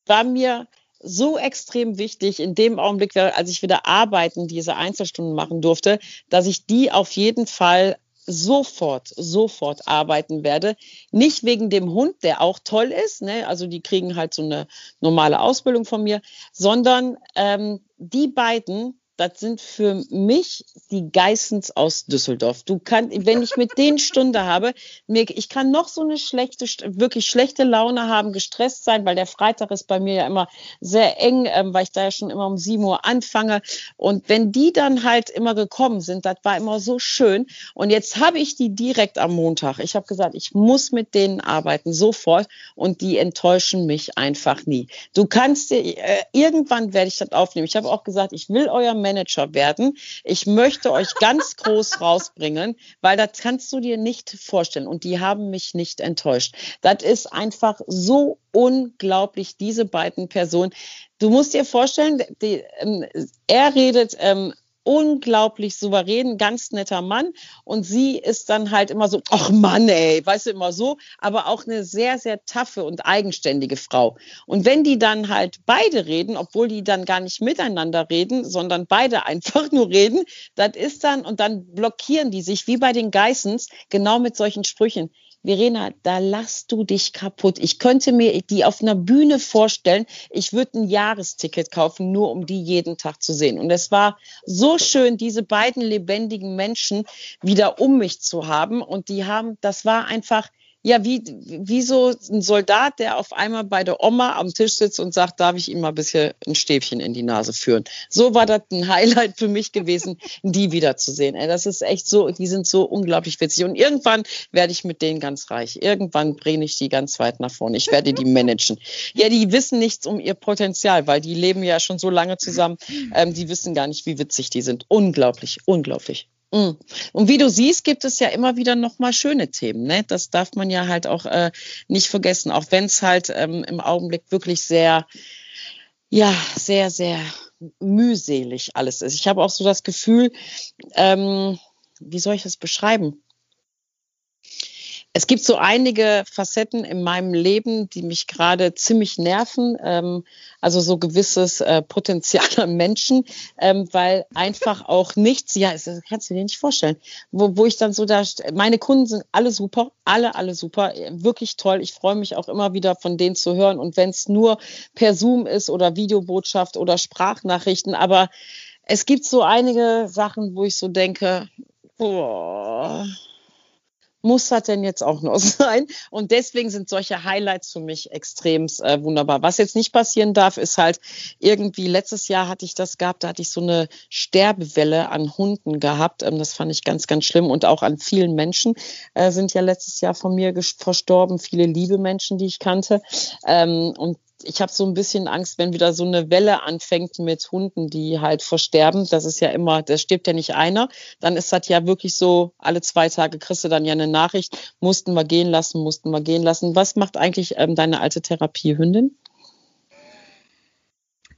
war mir so extrem wichtig in dem Augenblick, als ich wieder arbeiten, diese Einzelstunden machen durfte, dass ich die auf jeden Fall sofort, sofort arbeiten werde. Nicht wegen dem Hund, der auch toll ist, ne? also die kriegen halt so eine normale Ausbildung von mir, sondern ähm, die beiden, das sind für mich die Geissens aus Düsseldorf. Du kannst, wenn ich mit denen Stunde habe, mir, ich kann noch so eine schlechte, wirklich schlechte Laune haben, gestresst sein, weil der Freitag ist bei mir ja immer sehr eng, ähm, weil ich da ja schon immer um sieben Uhr anfange. Und wenn die dann halt immer gekommen sind, das war immer so schön. Und jetzt habe ich die direkt am Montag. Ich habe gesagt, ich muss mit denen arbeiten, sofort. Und die enttäuschen mich einfach nie. Du kannst, äh, irgendwann werde ich das aufnehmen. Ich habe auch gesagt, ich will euer Manager werden. Ich möchte euch ganz groß rausbringen, weil das kannst du dir nicht vorstellen. Und die haben mich nicht enttäuscht. Das ist einfach so unglaublich, diese beiden Personen. Du musst dir vorstellen, die, ähm, er redet ähm, unglaublich souverän, ganz netter Mann. Und sie ist dann halt immer so, ach Mann, ey, weißt du, immer so, aber auch eine sehr, sehr taffe und eigenständige Frau. Und wenn die dann halt beide reden, obwohl die dann gar nicht miteinander reden, sondern beide einfach nur reden, das ist dann, und dann blockieren die sich wie bei den Geissens genau mit solchen Sprüchen. Verena, da lass du dich kaputt. Ich könnte mir die auf einer Bühne vorstellen. Ich würde ein Jahresticket kaufen, nur um die jeden Tag zu sehen. Und es war so schön, diese beiden lebendigen Menschen wieder um mich zu haben. Und die haben, das war einfach, ja, wie, wie so ein Soldat, der auf einmal bei der Oma am Tisch sitzt und sagt, darf ich ihm mal ein bisschen ein Stäbchen in die Nase führen. So war das ein Highlight für mich gewesen, die wiederzusehen. Das ist echt so, die sind so unglaublich witzig. Und irgendwann werde ich mit denen ganz reich. Irgendwann bringe ich die ganz weit nach vorne. Ich werde die managen. Ja, die wissen nichts um ihr Potenzial, weil die leben ja schon so lange zusammen. Ähm, die wissen gar nicht, wie witzig die sind. Unglaublich, unglaublich. Mm. Und wie du siehst, gibt es ja immer wieder nochmal schöne Themen. Ne? Das darf man ja halt auch äh, nicht vergessen, auch wenn es halt ähm, im Augenblick wirklich sehr, ja, sehr, sehr mühselig alles ist. Ich habe auch so das Gefühl, ähm, wie soll ich das beschreiben? Es gibt so einige Facetten in meinem Leben, die mich gerade ziemlich nerven. Ähm, also so gewisses äh, Potenzial an Menschen, ähm, weil einfach auch nichts, ja, das kannst du dir nicht vorstellen, wo, wo ich dann so da, meine Kunden sind alle super, alle, alle super, wirklich toll. Ich freue mich auch immer wieder von denen zu hören. Und wenn es nur per Zoom ist oder Videobotschaft oder Sprachnachrichten, aber es gibt so einige Sachen, wo ich so denke, boah, muss das denn jetzt auch noch sein? Und deswegen sind solche Highlights für mich extrem äh, wunderbar. Was jetzt nicht passieren darf, ist halt irgendwie, letztes Jahr hatte ich das gehabt, da hatte ich so eine Sterbewelle an Hunden gehabt. Ähm, das fand ich ganz, ganz schlimm. Und auch an vielen Menschen äh, sind ja letztes Jahr von mir verstorben, viele liebe Menschen, die ich kannte. Ähm, und ich habe so ein bisschen Angst, wenn wieder so eine Welle anfängt mit Hunden, die halt versterben. Das ist ja immer, da stirbt ja nicht einer. Dann ist das ja wirklich so, alle zwei Tage kriegst du dann ja eine Nachricht, mussten wir gehen lassen, mussten wir gehen lassen. Was macht eigentlich ähm, deine alte Therapiehündin?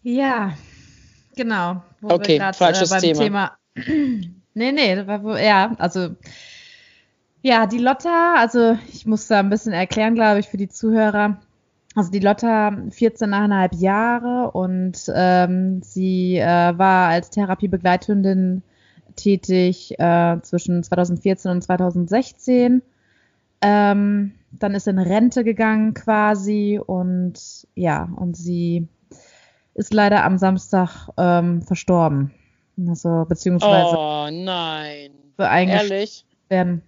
Ja, genau. okay, grad, falsches äh, Thema. Thema. nee, nee, ja, also ja, die Lotta, also ich muss da ein bisschen erklären, glaube ich, für die Zuhörer. Also die Lotta 14,5 Jahre und ähm, sie äh, war als Therapiebegleithündin tätig äh, zwischen 2014 und 2016. Ähm, dann ist in Rente gegangen quasi und ja, und sie ist leider am Samstag ähm, verstorben. Also beziehungsweise. Oh nein. Ehrlich? Werden.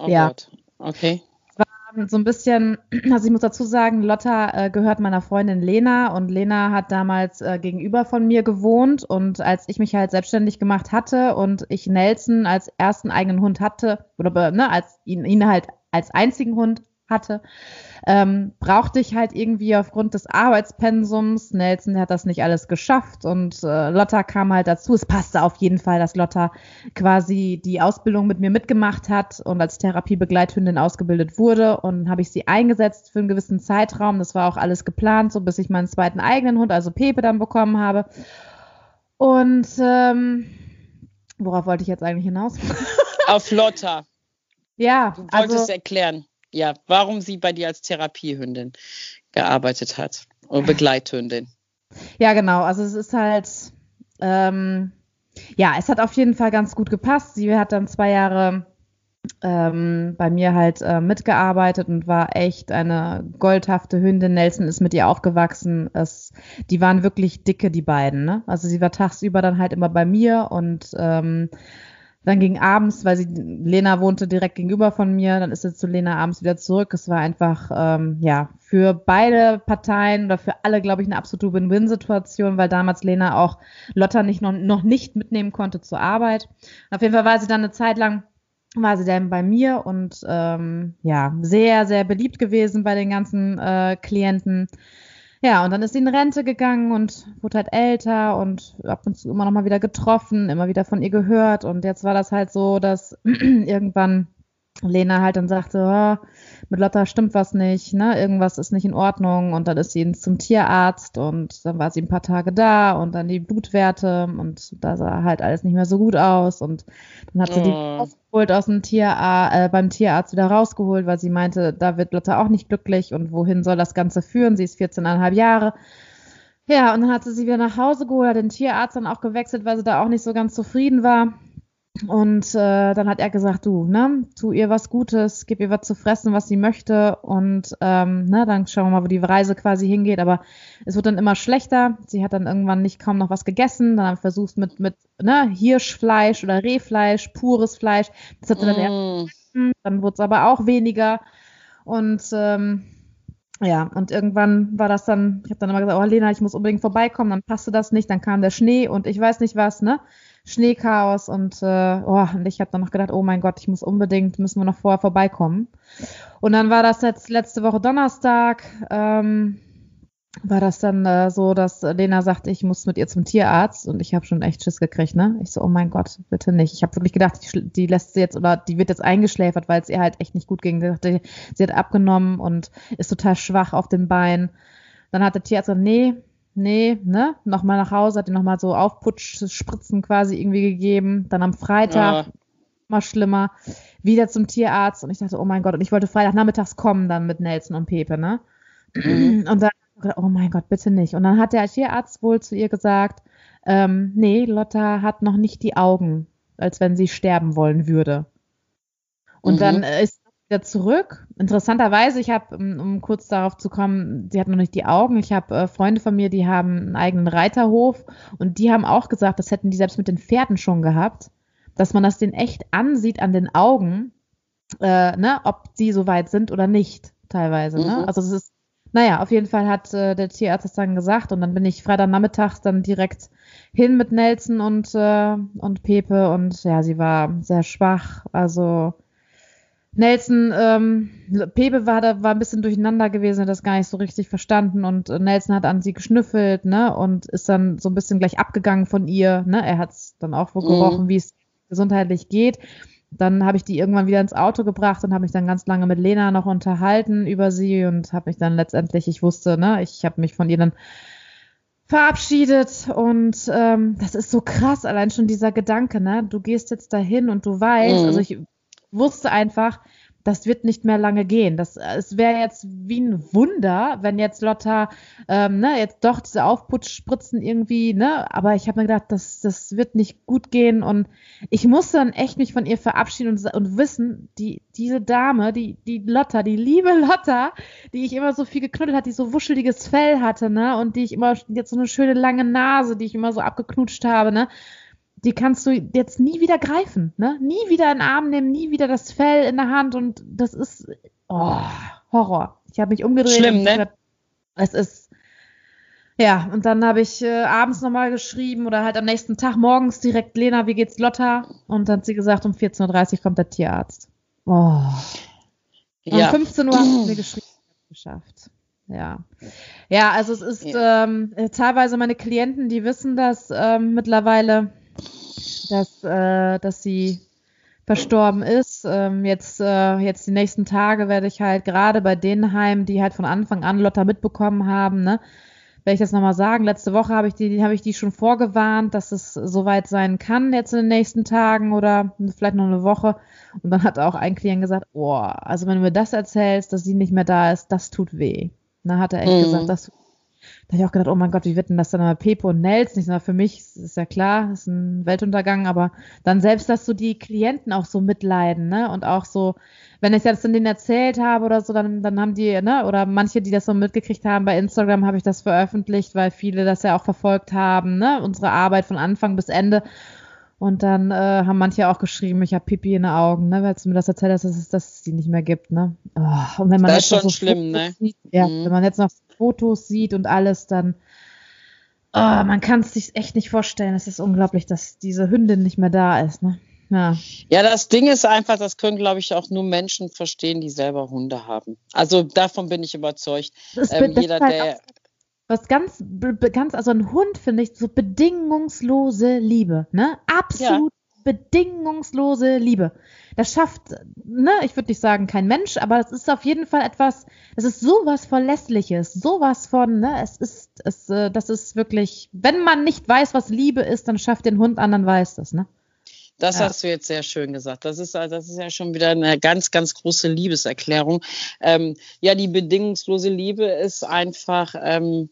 Oh ja. Gott. Okay so ein bisschen, also ich muss dazu sagen, Lotta äh, gehört meiner Freundin Lena und Lena hat damals äh, gegenüber von mir gewohnt und als ich mich halt selbstständig gemacht hatte und ich Nelson als ersten eigenen Hund hatte oder ne, als ihn, ihn halt als einzigen Hund hatte, ähm, brauchte ich halt irgendwie aufgrund des Arbeitspensums. Nelson hat das nicht alles geschafft und äh, Lotta kam halt dazu. Es passte auf jeden Fall, dass Lotta quasi die Ausbildung mit mir mitgemacht hat und als Therapiebegleithündin ausgebildet wurde und habe ich sie eingesetzt für einen gewissen Zeitraum. Das war auch alles geplant, so bis ich meinen zweiten eigenen Hund, also Pepe, dann bekommen habe. Und ähm, worauf wollte ich jetzt eigentlich hinaus? Auf Lotta. Ja, du wolltest also, erklären ja, warum sie bei dir als Therapiehündin gearbeitet hat oder Begleithündin. Ja, genau. Also es ist halt, ähm, ja, es hat auf jeden Fall ganz gut gepasst. Sie hat dann zwei Jahre ähm, bei mir halt äh, mitgearbeitet und war echt eine goldhafte Hündin. Nelson ist mit ihr aufgewachsen. Es, die waren wirklich dicke, die beiden. Ne? Also sie war tagsüber dann halt immer bei mir und ähm, dann ging abends, weil sie, Lena wohnte direkt gegenüber von mir, dann ist sie zu Lena abends wieder zurück. Es war einfach, ähm, ja, für beide Parteien oder für alle, glaube ich, eine absolute Win-Win-Situation, weil damals Lena auch Lotta nicht noch, noch nicht mitnehmen konnte zur Arbeit. Auf jeden Fall war sie dann eine Zeit lang war sie dann bei mir und ähm, ja, sehr, sehr beliebt gewesen bei den ganzen äh, Klienten. Ja, und dann ist sie in Rente gegangen und wurde halt älter und ab und zu immer noch mal wieder getroffen, immer wieder von ihr gehört. Und jetzt war das halt so, dass irgendwann Lena halt dann sagte, oh, mit Lotta stimmt was nicht, ne? Irgendwas ist nicht in Ordnung und dann ist sie zum Tierarzt und dann war sie ein paar Tage da und dann die Blutwerte und da sah halt alles nicht mehr so gut aus und dann hat sie oh. die rausgeholt aus dem Tierarzt, äh, beim Tierarzt wieder rausgeholt, weil sie meinte, da wird Lotta auch nicht glücklich und wohin soll das Ganze führen? Sie ist 14,5 Jahre. Ja, und dann hat sie sie wieder nach Hause geholt, hat den Tierarzt dann auch gewechselt, weil sie da auch nicht so ganz zufrieden war. Und äh, dann hat er gesagt, du, ne, tu ihr was Gutes, gib ihr was zu fressen, was sie möchte. Und ähm, ne, dann schauen wir mal, wo die Reise quasi hingeht. Aber es wird dann immer schlechter. Sie hat dann irgendwann nicht kaum noch was gegessen. Dann haben wir versucht mit, mit ne, Hirschfleisch oder Rehfleisch, pures Fleisch. Das hat sie dann mm. eher, dann wurde es aber auch weniger. Und ähm, ja, und irgendwann war das dann, ich habe dann immer gesagt, oh Lena, ich muss unbedingt vorbeikommen, dann passte das nicht, dann kam der Schnee und ich weiß nicht was, ne? Schneechaos und, äh, oh, und ich habe dann noch gedacht, oh mein Gott, ich muss unbedingt, müssen wir noch vorher vorbeikommen. Und dann war das jetzt letzte Woche Donnerstag, ähm, war das dann äh, so, dass Lena sagte, ich muss mit ihr zum Tierarzt und ich habe schon echt Schiss gekriegt, ne? Ich so, oh mein Gott, bitte nicht. Ich habe wirklich gedacht, die, die, lässt sie jetzt oder die wird jetzt eingeschläfert, weil es ihr halt echt nicht gut ging. Sie, dachte, sie hat abgenommen und ist total schwach auf den Beinen. Dann hat der Tierarzt gesagt, nee, nee, ne, nochmal nach Hause, hat ihm nochmal so Aufputschspritzen quasi irgendwie gegeben. Dann am Freitag, ja. mal schlimmer, wieder zum Tierarzt und ich dachte, oh mein Gott, und ich wollte Freitagnachmittags kommen dann mit Nelson und Pepe, ne? Mhm. Und dann, oh mein Gott, bitte nicht. Und dann hat der Tierarzt wohl zu ihr gesagt, ähm, nee, Lotta hat noch nicht die Augen, als wenn sie sterben wollen würde. Und mhm. dann ist wieder zurück. Interessanterweise, ich habe, um, um, kurz darauf zu kommen, sie hat noch nicht die Augen. Ich habe äh, Freunde von mir, die haben einen eigenen Reiterhof und die haben auch gesagt, das hätten die selbst mit den Pferden schon gehabt, dass man das denen echt ansieht an den Augen, äh, ne, ob sie so weit sind oder nicht, teilweise. Ne? Mhm. Ne? Also es ist, naja, auf jeden Fall hat äh, der Tierarzt das dann gesagt und dann bin ich Freitagnachmittag dann direkt hin mit Nelson und, äh, und Pepe und ja, sie war sehr schwach, also Nelson, ähm, Pepe war da war ein bisschen durcheinander gewesen, hat das gar nicht so richtig verstanden und äh, Nelson hat an sie geschnüffelt, ne, und ist dann so ein bisschen gleich abgegangen von ihr, ne, er hat es dann auch wohl mhm. gerochen, mhm. wie es gesundheitlich geht. Dann habe ich die irgendwann wieder ins Auto gebracht und habe mich dann ganz lange mit Lena noch unterhalten über sie und habe mich dann letztendlich, ich wusste, ne, ich habe mich von ihr dann verabschiedet und ähm, das ist so krass, allein schon dieser Gedanke, ne, du gehst jetzt dahin und du weißt, mhm. also ich wusste einfach, das wird nicht mehr lange gehen. Das, es wäre jetzt wie ein Wunder, wenn jetzt Lotta ähm, ne, jetzt doch diese Aufputschspritzen irgendwie, ne, aber ich habe mir gedacht, das, das wird nicht gut gehen und ich musste dann echt mich von ihr verabschieden und, und wissen, die, diese Dame, die, die Lotta, die liebe Lotta, die ich immer so viel geknuddelt hat, die so wuscheliges Fell hatte, ne, und die ich immer jetzt so eine schöne lange Nase, die ich immer so abgeknutscht habe, ne, die kannst du jetzt nie wieder greifen, ne? Nie wieder in den Arm nehmen, nie wieder das Fell in der Hand und das ist oh, Horror. Ich habe mich umgedreht. Schlimm, ne? Gesagt, es ist ja, und dann habe ich äh, abends nochmal geschrieben oder halt am nächsten Tag morgens direkt, Lena, wie geht's Lotta? Und dann hat sie gesagt, um 14.30 Uhr kommt der Tierarzt. Oh. Ja. Um 15 Uhr haben sie mir geschrieben, geschafft. Ja. Ja, also es ist ja. ähm, teilweise meine Klienten, die wissen das ähm, mittlerweile, dass, äh, dass sie verstorben ist. Ähm, jetzt, äh, jetzt die nächsten Tage werde ich halt gerade bei den Heimen, die halt von Anfang an Lotta mitbekommen haben, ne, werde ich das nochmal sagen. Letzte Woche habe ich die, habe ich die schon vorgewarnt, dass es soweit sein kann jetzt in den nächsten Tagen oder vielleicht noch eine Woche. Und dann hat auch ein Klient gesagt, oh, also wenn du mir das erzählst, dass sie nicht mehr da ist, das tut weh. Da hat er echt mhm. gesagt, das Da habe ich auch gedacht, oh mein Gott, wie wird denn das dann mal Pepe und Nels? Nicht, sondern für mich ist ja klar, ist ein Weltuntergang, aber dann selbst, dass so die Klienten auch so mitleiden, ne? Und auch so, wenn ich das dann denen erzählt habe oder so, dann, dann haben die, ne, oder manche, die das so mitgekriegt haben, bei Instagram habe ich das veröffentlicht, weil viele das ja auch verfolgt haben, ne? Unsere Arbeit von Anfang bis Ende. Und dann äh, haben manche auch geschrieben, ich habe Pipi in den Augen, ne, weil du mir das erzählt hast, dass es, dass es die nicht mehr gibt, ne? Oh, und wenn man das ist schon so schlimm, Fotos ne? Sieht, ja, mhm. wenn man jetzt noch Fotos sieht und alles, dann oh, man kann es sich echt nicht vorstellen. Es ist unglaublich, dass diese Hündin nicht mehr da ist, ne? Ja. ja, das Ding ist einfach, das können, glaube ich, auch nur Menschen verstehen, die selber Hunde haben. Also davon bin ich überzeugt. Das, ähm, jeder, halt der was ganz, ganz, also ein Hund finde ich so bedingungslose Liebe, ne? Absolut ja. bedingungslose Liebe. Das schafft, ne, ich würde nicht sagen kein Mensch, aber es ist auf jeden Fall etwas, es ist sowas Verlässliches, sowas von, ne, es ist, es, äh, das ist wirklich, wenn man nicht weiß, was Liebe ist, dann schafft den Hund an, dann weiß das, ne? Das ja. hast du jetzt sehr schön gesagt. Das ist, das ist ja schon wieder eine ganz, ganz große Liebeserklärung. Ähm, ja, die bedingungslose Liebe ist einfach, ähm,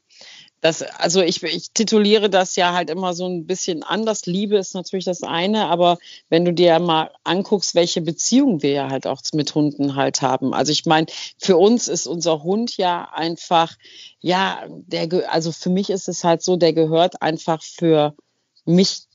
das, also ich, ich tituliere das ja halt immer so ein bisschen anders. Liebe ist natürlich das eine, aber wenn du dir mal anguckst, welche Beziehung wir ja halt auch mit Hunden halt haben. Also ich meine, für uns ist unser Hund ja einfach, ja, der, also für mich ist es halt so, der gehört einfach für mich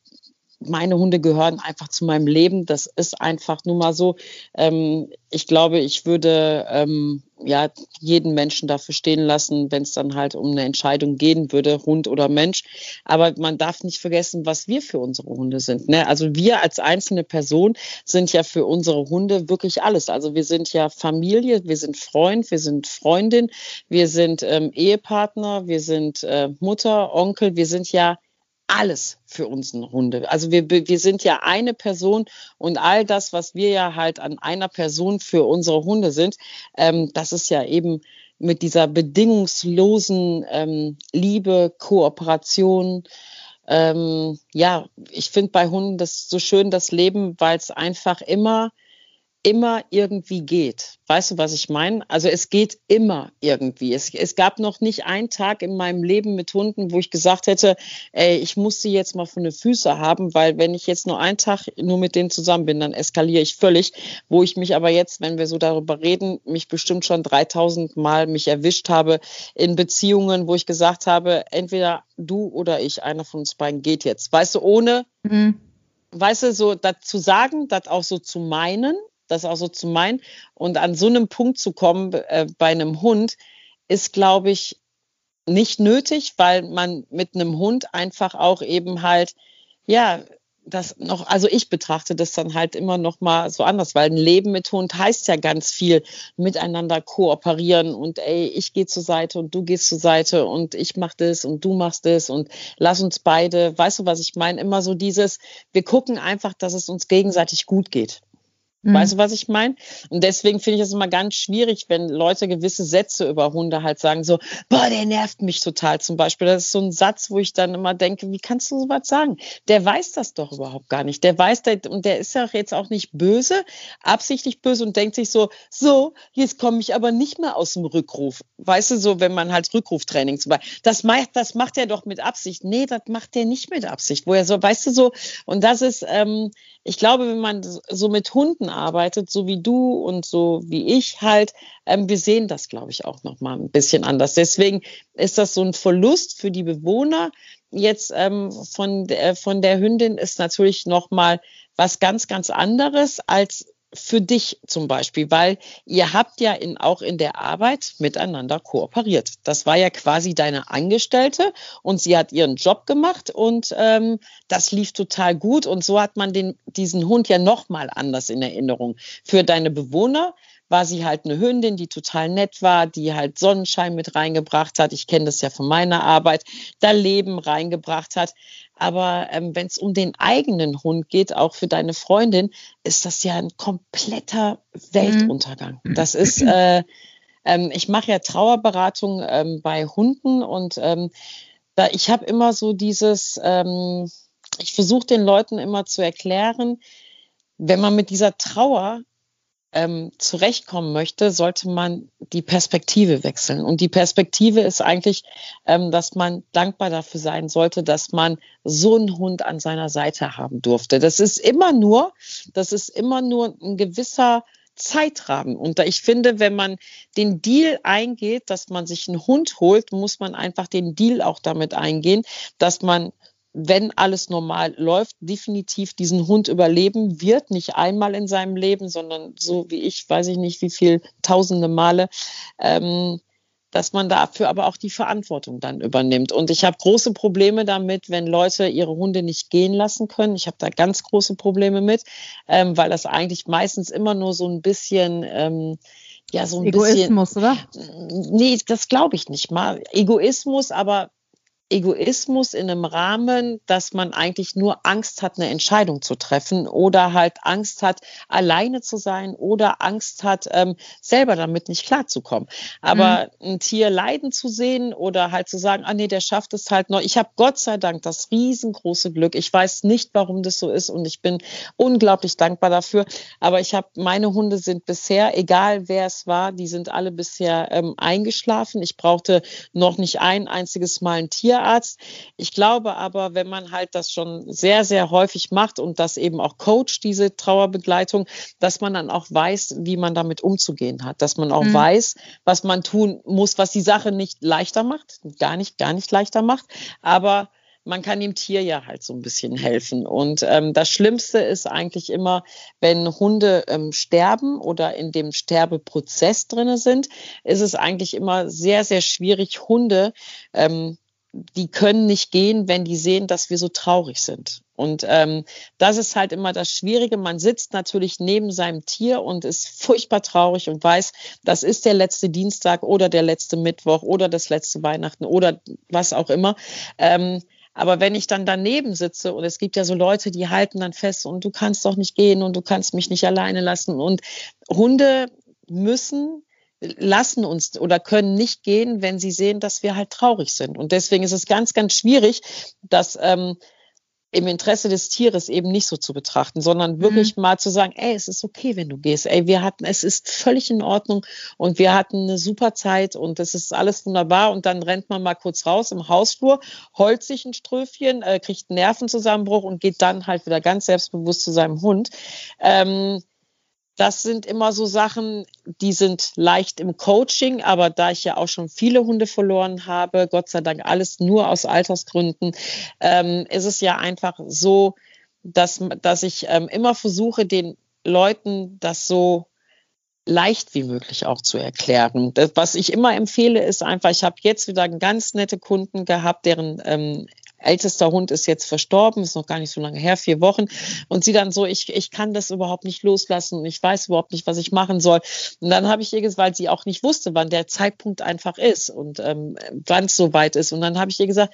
meine Hunde gehören einfach zu meinem Leben. Das ist einfach nun mal so. Ähm, ich glaube, ich würde ähm, ja jeden Menschen dafür stehen lassen, wenn es dann halt um eine Entscheidung gehen würde, Hund oder Mensch. Aber man darf nicht vergessen, was wir für unsere Hunde sind. Ne? Also wir als einzelne Person sind ja für unsere Hunde wirklich alles. Also wir sind ja Familie, wir sind Freund, wir sind Freundin, wir sind ähm, Ehepartner, wir sind äh, Mutter, Onkel, wir sind ja alles für unsere Hunde. Also wir, wir sind ja eine Person und all das, was wir ja halt an einer Person für unsere Hunde sind, ähm, das ist ja eben mit dieser bedingungslosen ähm, Liebe, Kooperation. Ähm, ja, ich finde bei Hunden das so schön, das Leben, weil es einfach immer immer irgendwie geht. Weißt du, was ich meine? Also es geht immer irgendwie. Es, es gab noch nicht einen Tag in meinem Leben mit Hunden, wo ich gesagt hätte, ey, ich muss sie jetzt mal von den Füßen haben, weil wenn ich jetzt nur einen Tag nur mit denen zusammen bin, dann eskaliere ich völlig. Wo ich mich aber jetzt, wenn wir so darüber reden, mich bestimmt schon 3000 Mal mich erwischt habe in Beziehungen, wo ich gesagt habe, entweder du oder ich, einer von uns beiden geht jetzt. Weißt du, ohne, mhm. weißt du, so das zu sagen, das auch so zu meinen, das auch so zu meinen. Und an so einem Punkt zu kommen äh, bei einem Hund ist, glaube ich, nicht nötig, weil man mit einem Hund einfach auch eben halt, ja, das noch, also ich betrachte das dann halt immer noch mal so anders, weil ein Leben mit Hund heißt ja ganz viel miteinander kooperieren und ey, ich gehe zur Seite und du gehst zur Seite und ich mach das und du machst das und lass uns beide, weißt du, was ich meine? Immer so dieses, wir gucken einfach, dass es uns gegenseitig gut geht. Mhm. Weißt du, was ich meine? Und deswegen finde ich es immer ganz schwierig, wenn Leute gewisse Sätze über Hunde halt sagen, so, boah, der nervt mich total zum Beispiel. Das ist so ein Satz, wo ich dann immer denke, wie kannst du sowas sagen? Der weiß das doch überhaupt gar nicht. Der weiß, der, und der ist ja jetzt auch nicht böse, absichtlich böse und denkt sich so, so, jetzt komme ich aber nicht mehr aus dem Rückruf. Weißt du, so, wenn man halt Rückruftraining zum Beispiel, das macht, das macht er doch mit Absicht. Nee, das macht er nicht mit Absicht. Wo er so, weißt du, so, und das ist, ähm, ich glaube, wenn man so mit Hunden arbeitet, so wie du und so wie ich halt, ähm, wir sehen das, glaube ich, auch noch mal ein bisschen anders. Deswegen ist das so ein Verlust für die Bewohner. Jetzt ähm, von, der, von der Hündin ist natürlich noch mal was ganz, ganz anderes als für dich zum Beispiel, weil ihr habt ja in, auch in der Arbeit miteinander kooperiert. Das war ja quasi deine Angestellte und sie hat ihren Job gemacht und ähm, das lief total gut und so hat man den, diesen Hund ja nochmal anders in Erinnerung. Für deine Bewohner war sie halt eine Hündin, die total nett war, die halt Sonnenschein mit reingebracht hat. Ich kenne das ja von meiner Arbeit, da Leben reingebracht hat. Aber ähm, wenn es um den eigenen Hund geht, auch für deine Freundin, ist das ja ein kompletter Weltuntergang. Mhm. Das ist, äh, ähm, ich mache ja Trauerberatung ähm, bei Hunden und ähm, da ich habe immer so dieses, ähm, ich versuche den Leuten immer zu erklären, wenn man mit dieser Trauer ähm, zurechtkommen möchte, sollte man die Perspektive wechseln. Und die Perspektive ist eigentlich, ähm, dass man dankbar dafür sein sollte, dass man so einen Hund an seiner Seite haben durfte. Das ist immer nur, das ist immer nur ein gewisser Zeitrahmen. Und ich finde, wenn man den Deal eingeht, dass man sich einen Hund holt, muss man einfach den Deal auch damit eingehen, dass man wenn alles normal läuft, definitiv diesen Hund überleben wird. Nicht einmal in seinem Leben, sondern so wie ich, weiß ich nicht wie viel, tausende Male. Ähm, dass man dafür aber auch die Verantwortung dann übernimmt. Und ich habe große Probleme damit, wenn Leute ihre Hunde nicht gehen lassen können. Ich habe da ganz große Probleme mit, ähm, weil das eigentlich meistens immer nur so ein bisschen ähm, ja so ein Egoismus, bisschen, oder? Nee, das glaube ich nicht mal. Egoismus, aber Egoismus in einem Rahmen, dass man eigentlich nur Angst hat, eine Entscheidung zu treffen oder halt Angst hat, alleine zu sein oder Angst hat, ähm, selber damit nicht klarzukommen. Aber mhm. ein Tier leiden zu sehen oder halt zu sagen, ah nee, der schafft es halt noch. Ich habe Gott sei Dank das riesengroße Glück. Ich weiß nicht, warum das so ist und ich bin unglaublich dankbar dafür. Aber ich habe, meine Hunde sind bisher, egal wer es war, die sind alle bisher ähm, eingeschlafen. Ich brauchte noch nicht ein einziges Mal ein Tier Tierarzt. Ich glaube aber, wenn man halt das schon sehr, sehr häufig macht und das eben auch coacht, diese Trauerbegleitung, dass man dann auch weiß, wie man damit umzugehen hat, dass man auch mhm. weiß, was man tun muss, was die Sache nicht leichter macht, gar nicht, gar nicht leichter macht, aber man kann dem Tier ja halt so ein bisschen helfen. Und ähm, das Schlimmste ist eigentlich immer, wenn Hunde ähm, sterben oder in dem Sterbeprozess drinne sind, ist es eigentlich immer sehr, sehr schwierig, Hunde ähm, die können nicht gehen, wenn die sehen, dass wir so traurig sind. Und ähm, das ist halt immer das Schwierige. Man sitzt natürlich neben seinem Tier und ist furchtbar traurig und weiß, das ist der letzte Dienstag oder der letzte Mittwoch oder das letzte Weihnachten oder was auch immer. Ähm, aber wenn ich dann daneben sitze und es gibt ja so Leute, die halten dann fest und du kannst doch nicht gehen und du kannst mich nicht alleine lassen und Hunde müssen lassen uns oder können nicht gehen, wenn sie sehen, dass wir halt traurig sind. Und deswegen ist es ganz, ganz schwierig, dass ähm, im Interesse des Tieres eben nicht so zu betrachten, sondern wirklich mhm. mal zu sagen, ey, es ist okay, wenn du gehst. Ey, wir hatten, es ist völlig in Ordnung und wir hatten eine super Zeit und es ist alles wunderbar und dann rennt man mal kurz raus im Hausflur, holt sich ein Ströfchen, äh, kriegt einen Nervenzusammenbruch und geht dann halt wieder ganz selbstbewusst zu seinem Hund. Ähm, das sind immer so Sachen, die sind leicht im Coaching, aber da ich ja auch schon viele Hunde verloren habe, Gott sei Dank alles nur aus Altersgründen, ähm, ist es ja einfach so, dass, dass ich ähm, immer versuche, den Leuten das so leicht wie möglich auch zu erklären. Das, was ich immer empfehle, ist einfach, ich habe jetzt wieder ganz nette Kunden gehabt, deren ähm, ältester Hund ist jetzt verstorben, ist noch gar nicht so lange her, vier Wochen. Und sie dann so, ich, ich kann das überhaupt nicht loslassen und ich weiß überhaupt nicht, was ich machen soll. Und dann habe ich ihr gesagt, weil sie auch nicht wusste, wann der Zeitpunkt einfach ist und ähm, wann es soweit ist. Und dann habe ich ihr gesagt,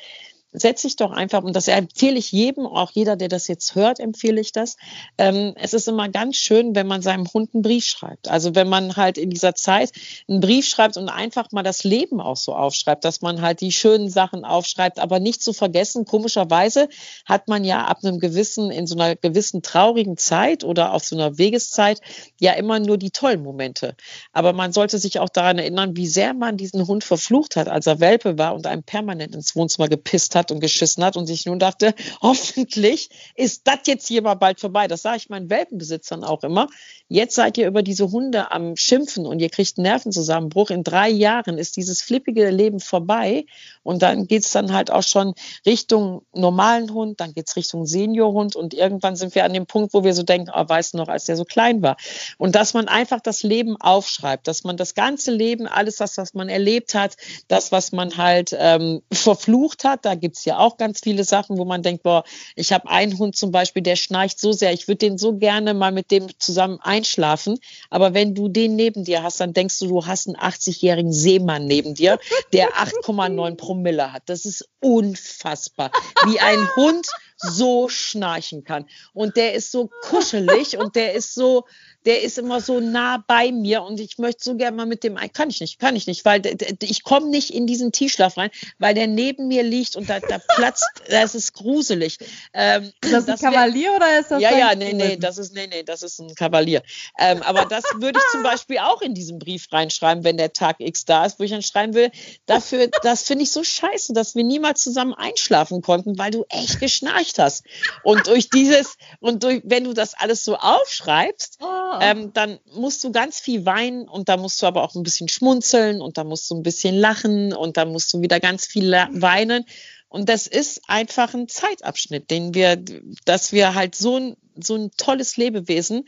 setz dich doch einfach, und das empfehle ich jedem, auch jeder, der das jetzt hört, empfehle ich das. Ähm, es ist immer ganz schön, wenn man seinem Hund einen Brief schreibt. Also wenn man halt in dieser Zeit einen Brief schreibt und einfach mal das Leben auch so aufschreibt, dass man halt die schönen Sachen aufschreibt, aber nicht zu vergessen, komischerweise hat man ja ab einem gewissen, in so einer gewissen traurigen Zeit oder auf so einer Wegeszeit ja immer nur die tollen Momente. Aber man sollte sich auch daran erinnern, wie sehr man diesen Hund verflucht hat, als er Welpe war und einem permanent ins Wohnzimmer gepisst hat hat und geschissen hat und sich nun dachte, hoffentlich ist das jetzt hier mal bald vorbei. Das sage ich meinen Welpenbesitzern auch immer. Jetzt seid ihr über diese Hunde am Schimpfen und ihr kriegt einen Nervenzusammenbruch. In drei Jahren ist dieses flippige Leben vorbei und dann geht es dann halt auch schon Richtung normalen Hund, dann geht es Richtung Seniorhund und irgendwann sind wir an dem Punkt, wo wir so denken, oh, weißt du noch, als der so klein war. Und dass man einfach das Leben aufschreibt, dass man das ganze Leben, alles das, was man erlebt hat, das, was man halt ähm, verflucht hat, da gibt es ja auch ganz viele Sachen, wo man denkt, boah, ich habe einen Hund zum Beispiel, der schnarcht so sehr, ich würde den so gerne mal mit dem zusammen einschlafen. Aber wenn du den neben dir hast, dann denkst du, du hast einen 80-jährigen Seemann neben dir, der 8,9 Promille hat. Das ist unfassbar. Wie ein Hund so schnarchen kann. Und der ist so kuschelig und der ist so, der ist immer so nah bei mir und ich möchte so gerne mal mit dem, kann ich nicht, kann ich nicht, weil ich komme nicht in diesen Tiefschlaf rein, weil der neben mir liegt und da, da platzt, das ist gruselig. Ähm, ist das, das ein Kavalier wär, oder ist das? Ja, ja, nee, nee, das ist, nee, nee, das ist ein Kavalier. Ähm, aber das würde ich zum Beispiel auch in diesen Brief reinschreiben, wenn der Tag X da ist, wo ich dann schreiben will, dafür, das finde ich so scheiße, dass wir niemals zusammen einschlafen konnten, weil du echt geschnarcht hast. Und durch dieses, und durch, wenn du das alles so aufschreibst, oh. ähm, dann musst du ganz viel weinen und da musst du aber auch ein bisschen schmunzeln und da musst du ein bisschen lachen und da musst du wieder ganz viel weinen. Und das ist einfach ein Zeitabschnitt, den wir, dass wir halt so ein, so ein tolles Lebewesen,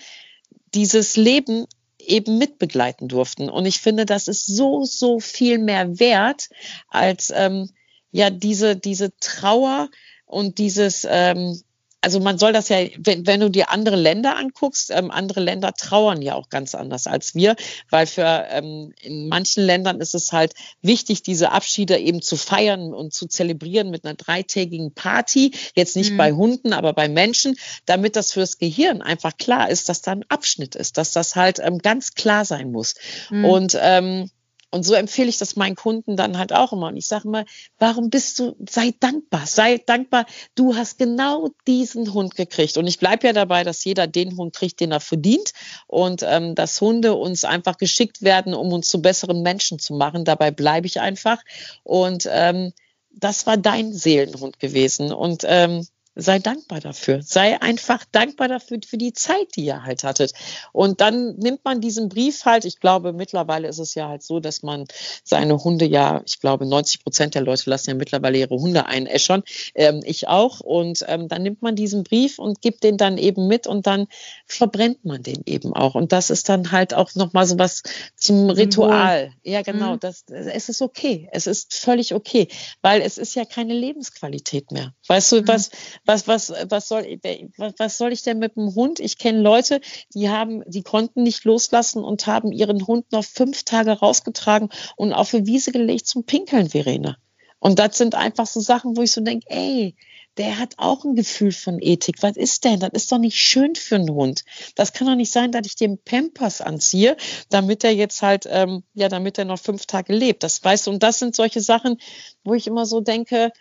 dieses Leben eben mitbegleiten durften. Und ich finde, das ist so, so viel mehr wert als ähm, ja diese, diese Trauer und dieses ähm, also man soll das ja, wenn, wenn du dir andere Länder anguckst, ähm, andere Länder trauern ja auch ganz anders als wir, weil für ähm, in manchen Ländern ist es halt wichtig, diese Abschiede eben zu feiern und zu zelebrieren mit einer dreitägigen Party. Jetzt nicht mhm. bei Hunden, aber bei Menschen, damit das fürs Gehirn einfach klar ist, dass da ein Abschnitt ist, dass das halt ähm, ganz klar sein muss. Mhm. Und ähm, und so empfehle ich das meinen Kunden dann halt auch immer. Und ich sage immer, warum bist du, sei dankbar, sei dankbar, du hast genau diesen Hund gekriegt. Und ich bleibe ja dabei, dass jeder den Hund kriegt, den er verdient. Und ähm, dass Hunde uns einfach geschickt werden, um uns zu besseren Menschen zu machen. Dabei bleibe ich einfach. Und ähm, das war dein Seelenhund gewesen. Und ähm, sei dankbar dafür. Sei einfach dankbar dafür für die Zeit, die ihr halt hattet. Und dann nimmt man diesen Brief halt, ich glaube, mittlerweile ist es ja halt so, dass man seine Hunde ja, ich glaube, 90 Prozent der Leute lassen ja mittlerweile ihre Hunde einäschern. Ähm, ich auch. Und ähm, dann nimmt man diesen Brief und gibt den dann eben mit und dann verbrennt man den eben auch. Und das ist dann halt auch nochmal so was zum Ritual. Ja, genau. Mhm. Das, es ist okay. Es ist völlig okay, weil es ist ja keine Lebensqualität mehr. Weißt du, mhm. was, was, was, was, soll, was soll ich denn mit dem Hund? Ich kenne Leute, die haben, die konnten nicht loslassen und haben ihren Hund noch fünf Tage rausgetragen und auf eine Wiese gelegt zum Pinkeln, Verena. Und das sind einfach so Sachen, wo ich so denke, ey, der hat auch ein Gefühl von Ethik. Was ist denn? Das ist doch nicht schön für einen Hund. Das kann doch nicht sein, dass ich dem Pampers anziehe, damit er jetzt halt, ähm, ja, damit er noch fünf Tage lebt. Das weißt du, und das sind solche Sachen, wo ich immer so denke,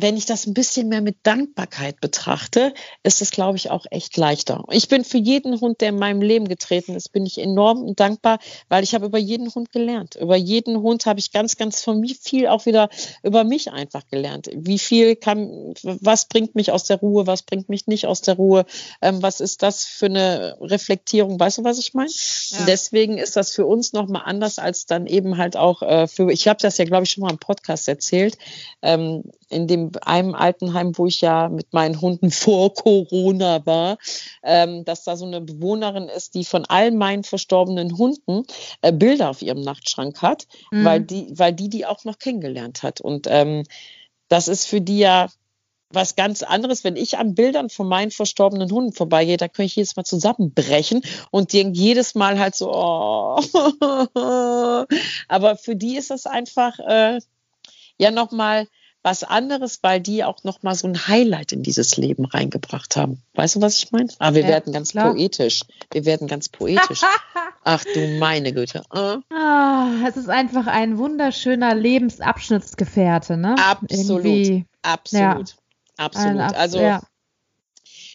wenn ich das ein bisschen mehr mit Dankbarkeit betrachte, ist es, glaube ich, auch echt leichter. Ich bin für jeden Hund, der in meinem Leben getreten ist, bin ich enorm dankbar, weil ich habe über jeden Hund gelernt. Über jeden Hund habe ich ganz, ganz von mir viel auch wieder über mich einfach gelernt. Wie viel kann, was bringt mich aus der Ruhe, was bringt mich nicht aus der Ruhe, ähm, was ist das für eine Reflektierung, weißt du, was ich meine? Ja. Deswegen ist das für uns nochmal anders als dann eben halt auch äh, für, ich habe das ja, glaube ich, schon mal im Podcast erzählt, ähm, in dem einem Altenheim, wo ich ja mit meinen Hunden vor Corona war, ähm, dass da so eine Bewohnerin ist, die von all meinen verstorbenen Hunden äh, Bilder auf ihrem Nachtschrank hat, mhm. weil die, weil die die auch noch kennengelernt hat. Und ähm, das ist für die ja was ganz anderes, wenn ich an Bildern von meinen verstorbenen Hunden vorbeigehe, da könnte ich jedes Mal zusammenbrechen und denke jedes Mal halt so, oh. aber für die ist das einfach äh, ja nochmal was anderes, weil die auch noch mal so ein Highlight in dieses Leben reingebracht haben. Weißt du, was ich meine? Ah, wir ja, werden ganz klar. poetisch. Wir werden ganz poetisch. Ach du meine Güte. Äh? Ah, es ist einfach ein wunderschöner Lebensabschnittsgefährte, ne? Absolut. Irgendwie, absolut. Ja. Absolut. Also ja.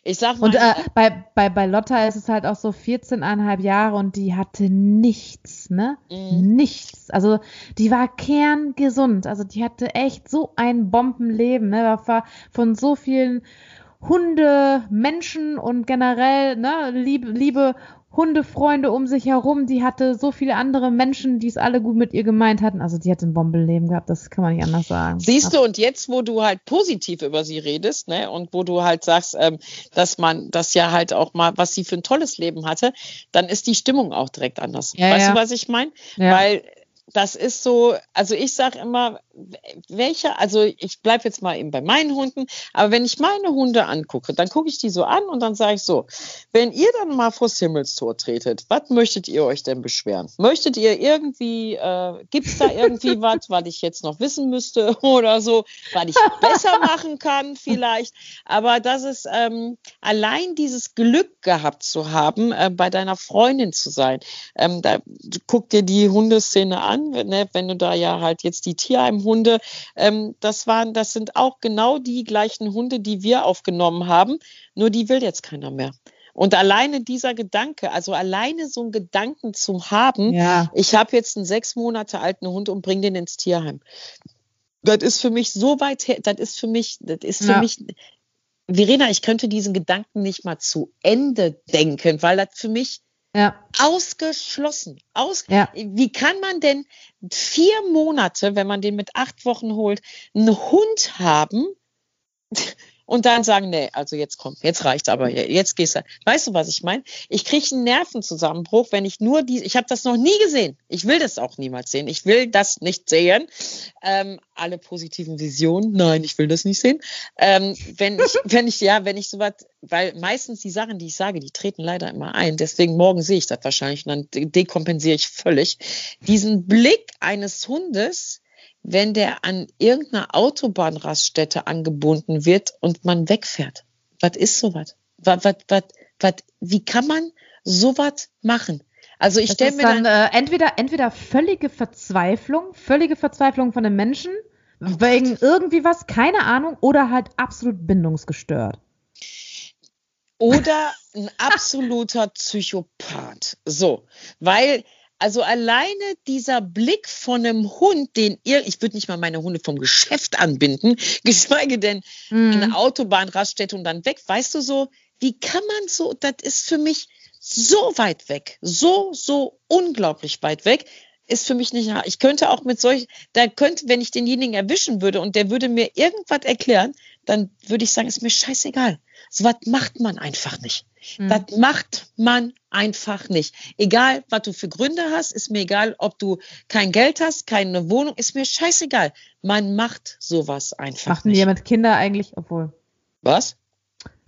Ich sag mal. Und äh, bei, bei, bei Lotta ist es halt auch so 14,5 Jahre und die hatte nichts, ne? Mhm. Nichts. Also die war kerngesund. Also die hatte echt so ein Bombenleben, ne? War von so vielen Hunde, Menschen und generell, ne, liebe, liebe Hundefreunde um sich herum, die hatte so viele andere Menschen, die es alle gut mit ihr gemeint hatten. Also die hat ein Bombelleben gehabt, das kann man nicht anders sagen. Siehst du, und jetzt, wo du halt positiv über sie redest, ne, und wo du halt sagst, ähm, dass man das ja halt auch mal, was sie für ein tolles Leben hatte, dann ist die Stimmung auch direkt anders. Ja, weißt ja. du, was ich meine? Ja. Weil das ist so, also ich sage immer, welcher, also ich bleibe jetzt mal eben bei meinen Hunden, aber wenn ich meine Hunde angucke, dann gucke ich die so an und dann sage ich so, wenn ihr dann mal vors Himmelstor tretet, was möchtet ihr euch denn beschweren? Möchtet ihr irgendwie, äh, gibt es da irgendwie was, was ich jetzt noch wissen müsste oder so, was ich besser machen kann vielleicht, aber das ist ähm, allein dieses Glück gehabt zu haben, äh, bei deiner Freundin zu sein, ähm, da guck dir die Hundeszene an, ne, wenn du da ja halt jetzt die Tierheimhunde, ähm, das waren, das sind auch genau die gleichen Hunde, die wir aufgenommen haben, nur die will jetzt keiner mehr. Und alleine dieser Gedanke, also alleine so einen Gedanken zu haben, ja. ich habe jetzt einen sechs Monate alten Hund und bringe den ins Tierheim. Das ist für mich so weit her, das ist für mich, das ist für ja. mich, Verena, ich könnte diesen Gedanken nicht mal zu Ende denken, weil das für mich ja. Ausgeschlossen. Aus ja. Wie kann man denn vier Monate, wenn man den mit acht Wochen holt, einen Hund haben, und dann sagen, nee, also jetzt komm, jetzt reicht's aber, jetzt gehst du. Weißt du, was ich meine? Ich kriege einen Nervenzusammenbruch, wenn ich nur die, ich habe das noch nie gesehen. Ich will das auch niemals sehen. Ich will das nicht sehen. Ähm, alle positiven Visionen, nein, ich will das nicht sehen. Ähm, wenn ich, wenn ich, ja, wenn ich sowas, weil meistens die Sachen, die ich sage, die treten leider immer ein. Deswegen morgen sehe ich das wahrscheinlich und dann dekompensiere ich völlig. Diesen Blick eines Hundes, wenn der an irgendeiner Autobahnraststätte angebunden wird und man wegfährt. Was ist sowas? Was, was, was, was, wie kann man sowas machen? Also ich stelle mir dann, dann äh, entweder entweder völlige Verzweiflung, völlige Verzweiflung von den Menschen wegen irgendwie was, keine Ahnung, oder halt absolut bindungsgestört. Oder ein absoluter Psychopath. So, weil also alleine dieser Blick von einem Hund, den ihr, ich würde nicht mal meine Hunde vom Geschäft anbinden, geschweige denn mhm. eine Autobahnraststätte und dann weg. Weißt du so, wie kann man so, das ist für mich so weit weg, so, so unglaublich weit weg ist für mich nicht, ich könnte auch mit solch, da könnte, wenn ich denjenigen erwischen würde und der würde mir irgendwas erklären, dann würde ich sagen, ist mir scheißegal. So was macht man einfach nicht. Mhm. Das macht man einfach nicht. Egal, was du für Gründe hast, ist mir egal, ob du kein Geld hast, keine Wohnung, ist mir scheißegal. Man macht sowas einfach Machten nicht. Mit Kinder eigentlich, obwohl. Was?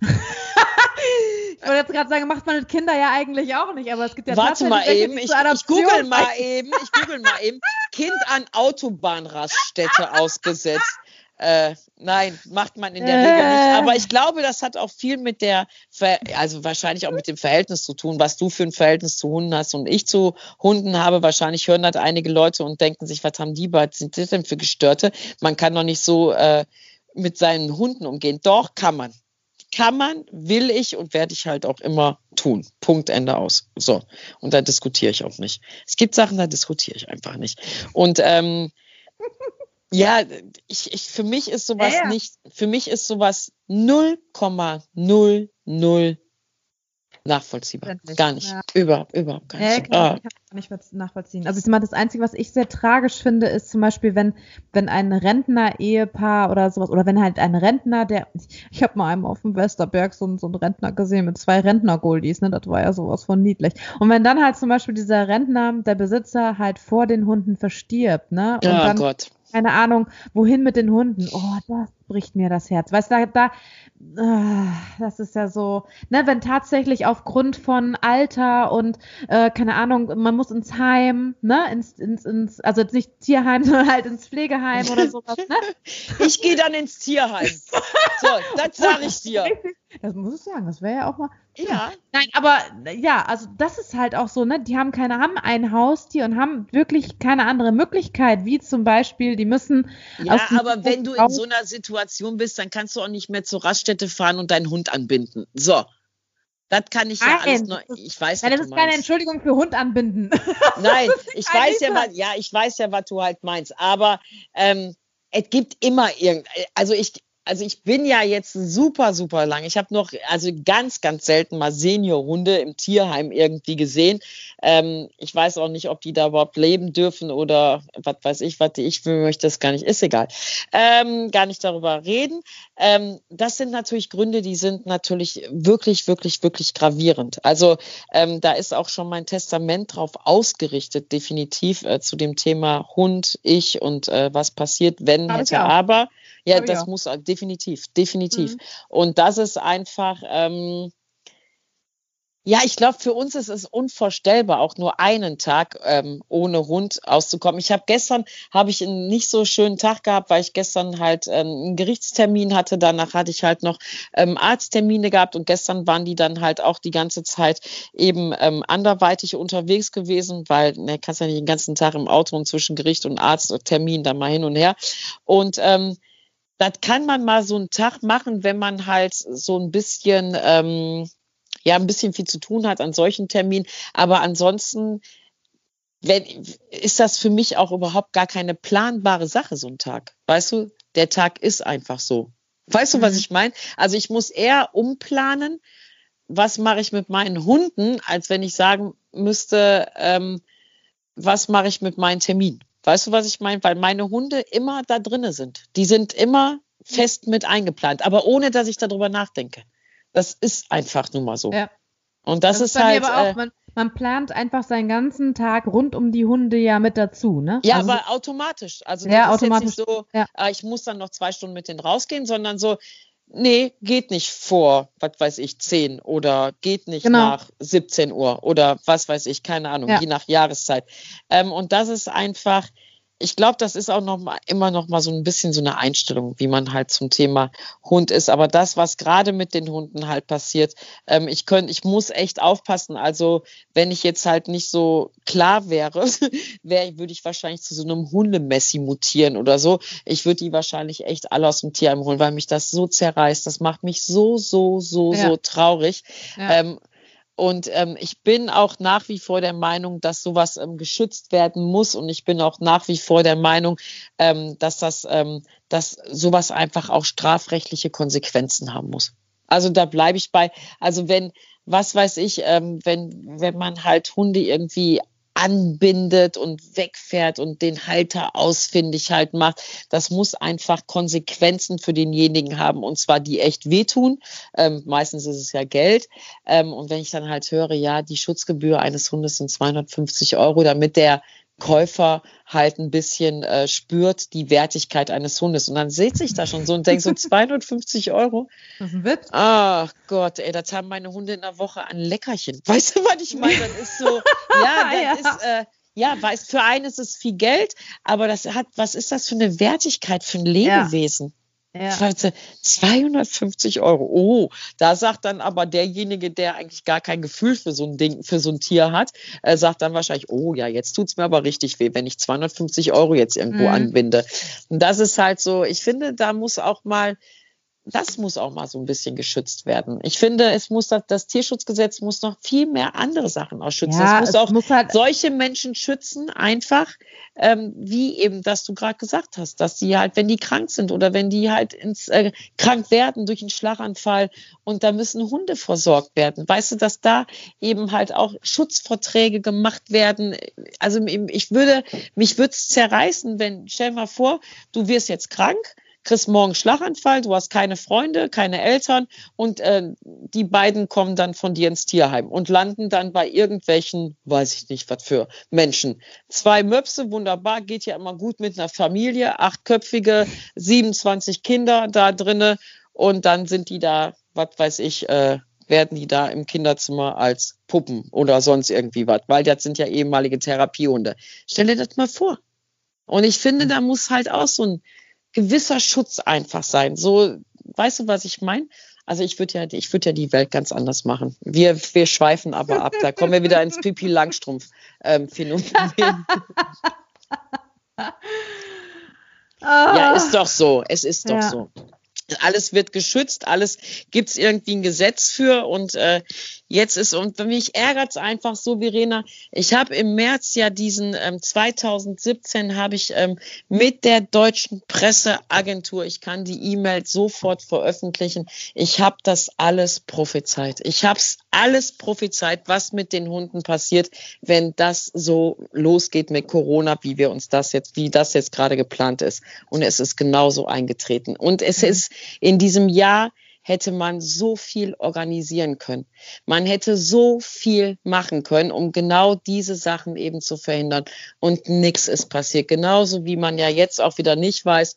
ich wollte jetzt gerade sagen, macht man mit Kinder ja eigentlich auch nicht, aber es gibt ja Warte mal eben, ich, ich google mal eben, ich google mal eben, Kind an Autobahnraststätte ausgesetzt. Äh, nein, macht man in der Regel nicht. Aber ich glaube, das hat auch viel mit der, Ver also wahrscheinlich auch mit dem Verhältnis zu tun, was du für ein Verhältnis zu Hunden hast und ich zu Hunden habe. Wahrscheinlich hören das einige Leute und denken sich, was haben die bei, sind das denn für Gestörte? Man kann doch nicht so äh, mit seinen Hunden umgehen. Doch, kann man. Kann man, will ich und werde ich halt auch immer tun. Punkt, Ende aus. So. Und da diskutiere ich auch nicht. Es gibt Sachen, da diskutiere ich einfach nicht. Und ähm, ja, ich, ich, für mich ist sowas ja, ja. nicht, für mich ist sowas 0,00 nachvollziehbar. Gar nicht. Ja. Überhaupt, überhaupt gar nicht. Ja, kann, ah. kann ich nicht nachvollziehen. Also ich meine, das Einzige, was ich sehr tragisch finde, ist zum Beispiel, wenn, wenn ein Rentner-Ehepaar oder sowas, oder wenn halt ein Rentner, der, ich habe mal einmal auf dem Westerberg so, so einen Rentner gesehen mit zwei Rentner-Goldies, ne, das war ja sowas von niedlich. Und wenn dann halt zum Beispiel dieser Rentner, der Besitzer halt vor den Hunden verstirbt, ne, und oh dann, Gott keine Ahnung, wohin mit den Hunden. Oh, das bricht mir das Herz. Weißt du, da, da, das ist ja so, ne, wenn tatsächlich aufgrund von Alter und, äh, keine Ahnung, man muss ins Heim, ne, ins, ins, ins, also jetzt nicht Tierheim, sondern halt ins Pflegeheim oder sowas, ne? Ich gehe dann ins Tierheim. So, das sage ich dir. Das muss ich sagen, das wäre ja auch mal. Ja. Nein, aber ja, also das ist halt auch so, ne? Die haben keine, haben ein Haustier und haben wirklich keine andere Möglichkeit, wie zum Beispiel, die müssen. Ja, aber wenn du in so einer Situation bist, dann kannst du auch nicht mehr zur Raststätte fahren und deinen Hund anbinden. So. Das kann ich ja alles noch. Ich weiß, Nein, das ist keine Entschuldigung für Hund anbinden. Nein, ich weiß ja, was, ja, ich weiß ja, was du halt meinst. Aber ähm, es gibt immer irgend, also ich, also ich bin ja jetzt super, super lang. Ich habe noch, also ganz, ganz selten mal Seniorhunde im Tierheim irgendwie gesehen. Ähm, ich weiß auch nicht, ob die da überhaupt leben dürfen oder was weiß ich, was ich möchte, das gar nicht, ist egal. Ähm, gar nicht darüber reden. Ähm, das sind natürlich Gründe, die sind natürlich wirklich, wirklich, wirklich gravierend. Also ähm, da ist auch schon mein Testament drauf ausgerichtet, definitiv äh, zu dem Thema Hund, ich und äh, was passiert, wenn, hätte, aber. Ja, das ja. muss definitiv, definitiv. Mhm. Und das ist einfach, ähm, ja, ich glaube, für uns ist es unvorstellbar, auch nur einen Tag ähm, ohne Hund auszukommen. Ich habe gestern habe ich einen nicht so schönen Tag gehabt, weil ich gestern halt ähm, einen Gerichtstermin hatte. Danach hatte ich halt noch ähm, Arzttermine gehabt und gestern waren die dann halt auch die ganze Zeit eben ähm, anderweitig unterwegs gewesen, weil ne, kannst ja nicht den ganzen Tag im Auto und zwischen Gericht und Arzttermin dann mal hin und her. Und ähm, das kann man mal so einen Tag machen, wenn man halt so ein bisschen, ähm, ja, ein bisschen viel zu tun hat an solchen Terminen. Aber ansonsten wenn, ist das für mich auch überhaupt gar keine planbare Sache, so ein Tag. Weißt du, der Tag ist einfach so. Weißt du, was mhm. ich meine? Also ich muss eher umplanen, was mache ich mit meinen Hunden, als wenn ich sagen müsste, ähm, was mache ich mit meinen Terminen. Weißt du, was ich meine? Weil meine Hunde immer da drinnen sind. Die sind immer fest mit eingeplant, aber ohne dass ich darüber nachdenke. Das ist einfach nun mal so. Ja. Und das, das ist, ist halt. Auch, äh, man, man, plant einfach seinen ganzen Tag rund um die Hunde ja mit dazu, ne? Ja, also, aber automatisch. Also ja, automatisch. ist jetzt nicht so, ja. äh, ich muss dann noch zwei Stunden mit denen rausgehen, sondern so, nee, geht nicht vor, was weiß ich, 10 oder geht nicht genau. nach 17 Uhr oder was weiß ich, keine Ahnung, ja. je nach Jahreszeit. Ähm, und das ist einfach, ich glaube, das ist auch noch mal, immer noch mal so ein bisschen so eine Einstellung, wie man halt zum Thema Hund ist. Aber das, was gerade mit den Hunden halt passiert, ähm, ich könnte, ich muss echt aufpassen. Also wenn ich jetzt halt nicht so klar wäre, wäre würde ich wahrscheinlich zu so einem Hundemessi mutieren oder so. Ich würde die wahrscheinlich echt alle aus dem Tierheim holen, weil mich das so zerreißt. Das macht mich so, so, so, ja. so traurig. Ja. Ähm, und ähm, ich bin auch nach wie vor der Meinung, dass sowas ähm, geschützt werden muss. Und ich bin auch nach wie vor der Meinung, ähm, dass das, ähm, dass sowas einfach auch strafrechtliche Konsequenzen haben muss. Also da bleibe ich bei. Also wenn, was weiß ich, ähm, wenn, wenn man halt Hunde irgendwie anbindet und wegfährt und den Halter ausfindig halt macht. Das muss einfach Konsequenzen für denjenigen haben und zwar die echt wehtun. Ähm, meistens ist es ja Geld. Ähm, und wenn ich dann halt höre, ja, die Schutzgebühr eines Hundes sind 250 Euro, damit der Käufer halt ein bisschen äh, spürt die Wertigkeit eines Hundes. Und dann sitze ich da schon so und denke so 250 Euro. Das ist ein Witz. Ach Gott, ey, das haben meine Hunde in der Woche an Leckerchen. Weißt du, was ich meine? Das ist so, ja, das ja. ist, äh, ja, weiß, für einen ist es viel Geld, aber das hat, was ist das für eine Wertigkeit für ein Lebewesen? Ja. Ja. 250 Euro. Oh, da sagt dann aber derjenige, der eigentlich gar kein Gefühl für so ein Ding, für so ein Tier hat, äh, sagt dann wahrscheinlich, oh ja, jetzt tut's mir aber richtig weh, wenn ich 250 Euro jetzt irgendwo mhm. anbinde. Und das ist halt so, ich finde, da muss auch mal das muss auch mal so ein bisschen geschützt werden. Ich finde, es muss das, das Tierschutzgesetz muss noch viel mehr andere Sachen auch schützen. Ja, es muss es auch muss halt solche Menschen schützen, einfach ähm, wie eben, dass du gerade gesagt hast, dass die halt, wenn die krank sind oder wenn die halt ins äh, krank werden durch einen Schlaganfall und da müssen Hunde versorgt werden. Weißt du, dass da eben halt auch Schutzverträge gemacht werden. Also ich würde, mich würde es zerreißen, wenn, stell mal vor, du wirst jetzt krank kriegst morgen Schlaganfall, du hast keine Freunde, keine Eltern und äh, die beiden kommen dann von dir ins Tierheim und landen dann bei irgendwelchen, weiß ich nicht, was für Menschen. Zwei Möpse, wunderbar, geht ja immer gut mit einer Familie, achtköpfige, 27 Kinder da drinne und dann sind die da, was weiß ich, äh, werden die da im Kinderzimmer als Puppen oder sonst irgendwie was, weil das sind ja ehemalige Therapiehunde. Stell dir das mal vor. Und ich finde, da muss halt auch so ein gewisser Schutz einfach sein. So, weißt du, was ich meine? Also ich würde ja, ich würde ja die Welt ganz anders machen. Wir, wir schweifen aber ab. Da kommen wir wieder ins Pipi Langstrumpf ähm, Phänomen. ja, ist doch so. Es ist doch ja. so. Alles wird geschützt, alles gibt es irgendwie ein Gesetz für und äh, jetzt ist, und mich ärgert es einfach so, Verena, ich habe im März ja diesen, ähm, 2017 habe ich ähm, mit der deutschen Presseagentur, ich kann die E-Mail sofort veröffentlichen, ich habe das alles prophezeit. Ich habe es alles prophezeit, was mit den Hunden passiert, wenn das so losgeht mit Corona, wie wir uns das jetzt, wie das jetzt gerade geplant ist. Und es ist genauso eingetreten. Und es ist in diesem Jahr hätte man so viel organisieren können. Man hätte so viel machen können, um genau diese Sachen eben zu verhindern. Und nichts ist passiert. Genauso wie man ja jetzt auch wieder nicht weiß,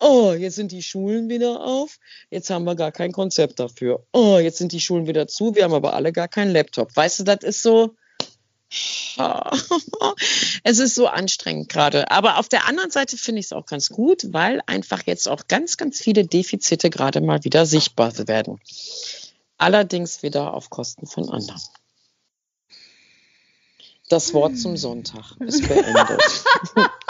oh, jetzt sind die Schulen wieder auf, jetzt haben wir gar kein Konzept dafür. Oh, jetzt sind die Schulen wieder zu, wir haben aber alle gar keinen Laptop. Weißt du, das ist so, es ist so anstrengend gerade. Aber auf der anderen Seite finde ich es auch ganz gut, weil einfach jetzt auch ganz, ganz viele Defizite gerade mal wieder sichtbar werden. Allerdings wieder auf Kosten von anderen. Das Wort zum Sonntag ist beendet.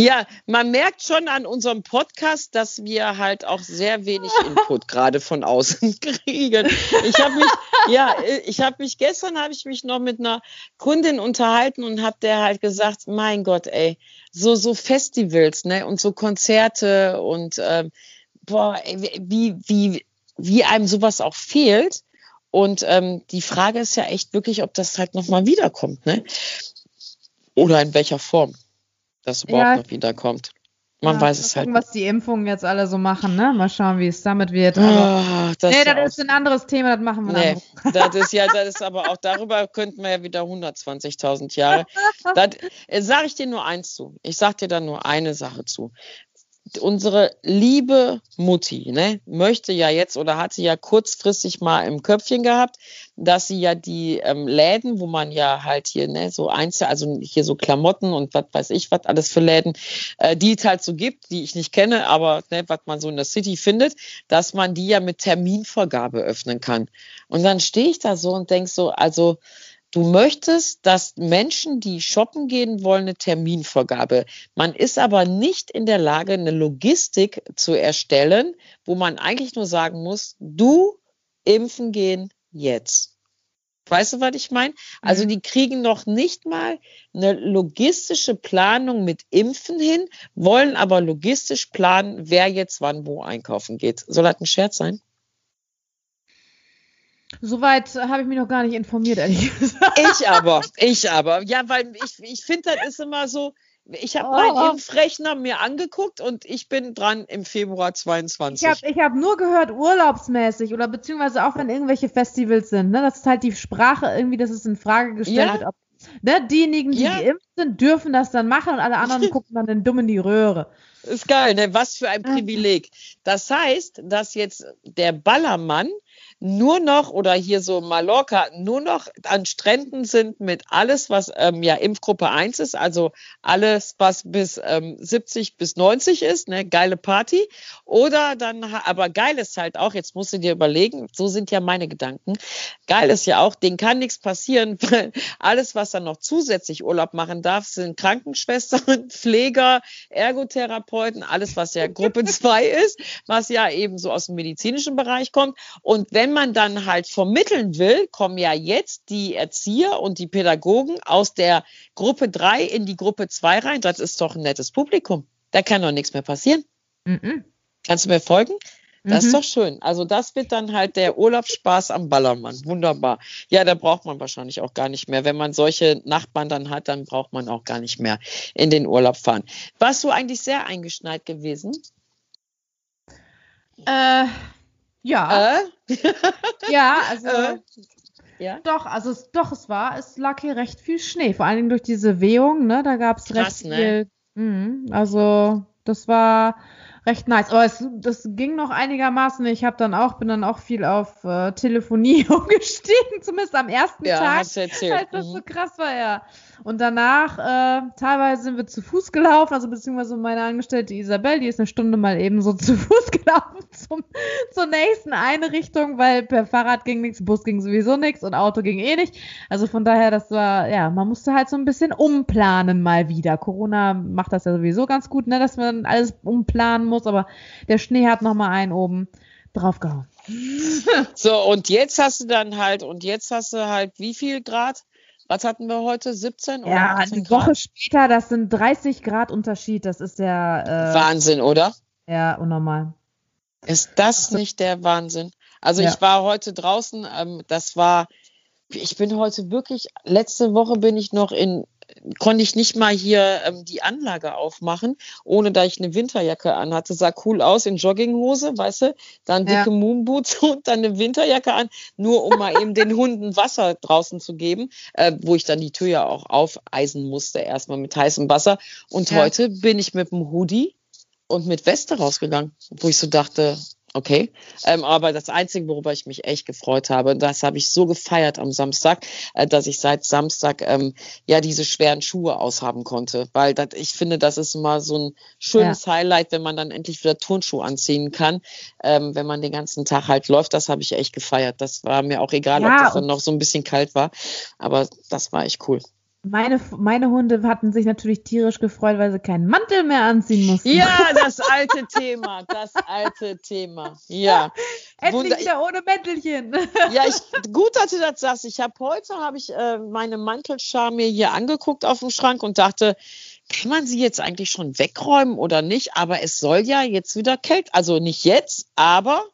Ja, man merkt schon an unserem Podcast, dass wir halt auch sehr wenig Input gerade von außen kriegen. Ich habe mich, ja, ich habe mich gestern habe ich mich noch mit einer Kundin unterhalten und habe der halt gesagt, mein Gott, ey, so so Festivals, ne, und so Konzerte und ähm, boah, ey, wie wie wie einem sowas auch fehlt. Und ähm, die Frage ist ja echt wirklich, ob das halt nochmal wiederkommt, ne? Oder in welcher Form das überhaupt ja. noch wiederkommt. Man ja, weiß es halt. Was die Impfungen jetzt alle so machen, ne? Mal schauen, wie es damit wird. Aber, oh, das nee, das ist ein anderes Thema, das machen wir nee, Das ist ja, das ist aber auch darüber könnten wir ja wieder 120.000 Jahre. das äh, sage ich dir nur eins zu. Ich sage dir da nur eine Sache zu unsere liebe Mutti ne, möchte ja jetzt oder hat sie ja kurzfristig mal im Köpfchen gehabt, dass sie ja die ähm, Läden, wo man ja halt hier ne, so einzeln, also hier so Klamotten und was weiß ich, was alles für Läden, äh, die es halt so gibt, die ich nicht kenne, aber ne, was man so in der City findet, dass man die ja mit Terminvergabe öffnen kann. Und dann stehe ich da so und denke so, also Du möchtest, dass Menschen, die shoppen gehen wollen, eine Terminvorgabe. Man ist aber nicht in der Lage, eine Logistik zu erstellen, wo man eigentlich nur sagen muss, du impfen gehen jetzt. Weißt du, was ich meine? Also mhm. die kriegen noch nicht mal eine logistische Planung mit Impfen hin, wollen aber logistisch planen, wer jetzt wann wo einkaufen geht. Soll das ein Scherz sein? Soweit habe ich mich noch gar nicht informiert, ehrlich gesagt. Ich aber, ich aber. Ja, weil ich, ich finde, das ist immer so, ich habe oh. meinen Impfrechner mir angeguckt und ich bin dran im Februar 22. Ich habe ich hab nur gehört, urlaubsmäßig oder beziehungsweise auch wenn irgendwelche Festivals sind, ne, das ist halt die Sprache irgendwie, dass es in Frage gestellt ja. wird, ob ne, diejenigen, die ja. geimpft sind, dürfen das dann machen und alle anderen gucken dann den Dumm in die Röhre. Ist geil, ne? Was für ein Privileg. Das heißt, dass jetzt der Ballermann nur noch oder hier so Mallorca nur noch an Stränden sind mit alles, was ähm, ja Impfgruppe 1 ist, also alles, was bis ähm, 70 bis 90 ist, ne, geile Party. Oder dann, aber geil ist halt auch, jetzt musst du dir überlegen, so sind ja meine Gedanken, geil ist ja auch, denen kann nichts passieren, weil alles, was dann noch zusätzlich Urlaub machen darf, sind Krankenschwestern, Pfleger, Ergotherapeuten, alles, was ja Gruppe 2 ist, was ja eben so aus dem medizinischen Bereich kommt. Und wenn wenn man dann halt vermitteln will, kommen ja jetzt die Erzieher und die Pädagogen aus der Gruppe 3 in die Gruppe 2 rein. Das ist doch ein nettes Publikum. Da kann doch nichts mehr passieren. Mhm. Kannst du mir folgen? Das mhm. ist doch schön. Also das wird dann halt der Urlaubsspaß am Ballermann. Wunderbar. Ja, da braucht man wahrscheinlich auch gar nicht mehr. Wenn man solche Nachbarn dann hat, dann braucht man auch gar nicht mehr in den Urlaub fahren. Warst du eigentlich sehr eingeschneit gewesen? Äh, ja. Äh? ja, also. Äh? Ja? Doch, also es, doch, es war, es lag hier recht viel Schnee, vor allen Dingen durch diese Wehung, ne? Da gab es recht ne? viel. Mh, also, das war recht nice. Aber es, das ging noch einigermaßen. Ich habe dann auch, bin dann auch viel auf äh, Telefonie umgestiegen, zumindest am ersten ja, Tag. Hast du erzählt. Als das mhm. so krass war, ja. Und danach, äh, teilweise sind wir zu Fuß gelaufen, also beziehungsweise meine Angestellte Isabel, die ist eine Stunde mal eben so zu Fuß gelaufen zu zum, zur nächsten Einrichtung, weil per Fahrrad ging nichts, Bus ging sowieso nichts und Auto ging eh nicht. Also von daher, das war, ja, man musste halt so ein bisschen umplanen mal wieder. Corona macht das ja sowieso ganz gut, ne, dass man alles umplanen muss, aber der Schnee hat nochmal einen oben draufgehauen. So, und jetzt hast du dann halt, und jetzt hast du halt wie viel Grad? Was hatten wir heute? 17 oder Ja, eine Grad? Woche später, das sind 30 Grad Unterschied. Das ist der äh, Wahnsinn, oder? Ja, unnormal. Ist das nicht der Wahnsinn? Also ja. ich war heute draußen, ähm, das war, ich bin heute wirklich, letzte Woche bin ich noch in konnte ich nicht mal hier ähm, die Anlage aufmachen, ohne dass ich eine Winterjacke anhatte. Sah cool aus in Jogginghose, weißt du, dann dicke ja. Moonboots und dann eine Winterjacke an, nur um mal eben den Hunden Wasser draußen zu geben, äh, wo ich dann die Tür ja auch aufeisen musste, erstmal mit heißem Wasser. Und ja. heute bin ich mit dem Hoodie und mit Weste rausgegangen, wo ich so dachte, Okay, ähm, aber das Einzige, worüber ich mich echt gefreut habe, das habe ich so gefeiert am Samstag, äh, dass ich seit Samstag ähm, ja diese schweren Schuhe aushaben konnte, weil das, ich finde, das ist immer so ein schönes ja. Highlight, wenn man dann endlich wieder Turnschuhe anziehen kann, ähm, wenn man den ganzen Tag halt läuft. Das habe ich echt gefeiert. Das war mir auch egal, ja, ob das dann noch so ein bisschen kalt war, aber das war echt cool. Meine, meine Hunde hatten sich natürlich tierisch gefreut, weil sie keinen Mantel mehr anziehen mussten. Ja, das alte Thema, das alte Thema. Ja. Endlich wieder ohne Mäntelchen. Ja, ich, gut, dass du das sagst. Ich habe heute habe ich äh, meine Mantelschar mir hier angeguckt auf dem Schrank und dachte, kann man sie jetzt eigentlich schon wegräumen oder nicht? Aber es soll ja jetzt wieder kälter, also nicht jetzt, aber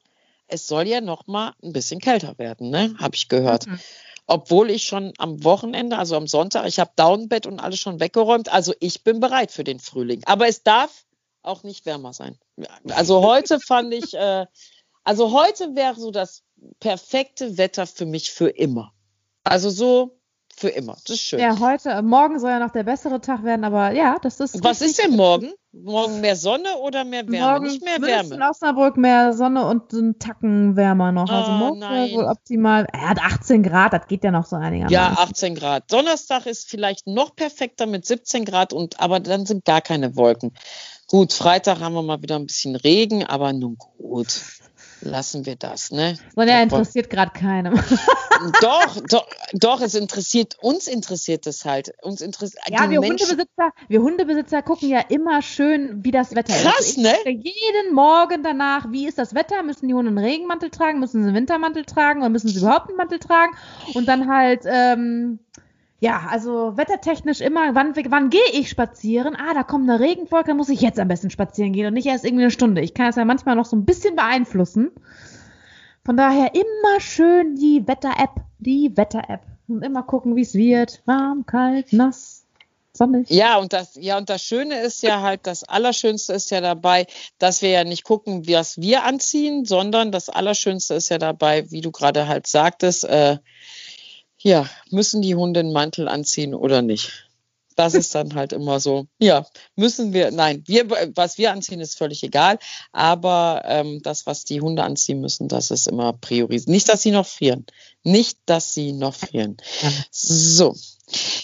es soll ja noch mal ein bisschen kälter werden, ne? Habe ich gehört. Mhm obwohl ich schon am Wochenende, also am Sonntag, ich habe Downbett und alles schon weggeräumt. Also ich bin bereit für den Frühling. Aber es darf auch nicht wärmer sein. Also heute fand ich, äh, also heute wäre so das perfekte Wetter für mich für immer. Also so für immer. Das ist schön. Ja, heute, äh, morgen soll ja noch der bessere Tag werden, aber ja, das ist. Was ist denn morgen? Morgen mehr Sonne oder mehr Wärme? Morgen Nicht mehr Wärme. in Osnabrück mehr Sonne und ein Tacken wärmer noch. Also oh, morgen wäre wohl optimal. Er hat 18 Grad, das geht ja noch so einigermaßen. Ja, 18 Grad. Donnerstag ist vielleicht noch perfekter mit 17 Grad und aber dann sind gar keine Wolken. Gut, Freitag haben wir mal wieder ein bisschen Regen, aber nun gut lassen wir das, ne? Sonja interessiert gerade keinem. doch, doch, doch, es interessiert, uns interessiert es halt. Uns interessiert, ja, wir Hundebesitzer, wir Hundebesitzer gucken ja immer schön, wie das Wetter Krass, ist. Krass, ne? Jeden Morgen danach, wie ist das Wetter? Müssen die Hunde einen Regenmantel tragen? Müssen sie einen Wintermantel tragen? Oder müssen sie überhaupt einen Mantel tragen? Und dann halt, ähm, ja, also wettertechnisch immer, wann, wann gehe ich spazieren? Ah, da kommt eine Regenwolke, dann muss ich jetzt am besten spazieren gehen und nicht erst irgendwie eine Stunde. Ich kann es ja manchmal noch so ein bisschen beeinflussen. Von daher immer schön die Wetter-App, die Wetter-App. Und immer gucken, wie es wird. Warm, kalt, nass. Sonnig. Ja, und das, ja, und das Schöne ist ja halt, das Allerschönste ist ja dabei, dass wir ja nicht gucken, was wir anziehen, sondern das Allerschönste ist ja dabei, wie du gerade halt sagtest, äh, ja, müssen die Hunde einen Mantel anziehen oder nicht? Das ist dann halt immer so. Ja, müssen wir, nein, wir, was wir anziehen, ist völlig egal. Aber ähm, das, was die Hunde anziehen müssen, das ist immer priorisiert. Nicht, dass sie noch frieren. Nicht, dass sie noch frieren. So.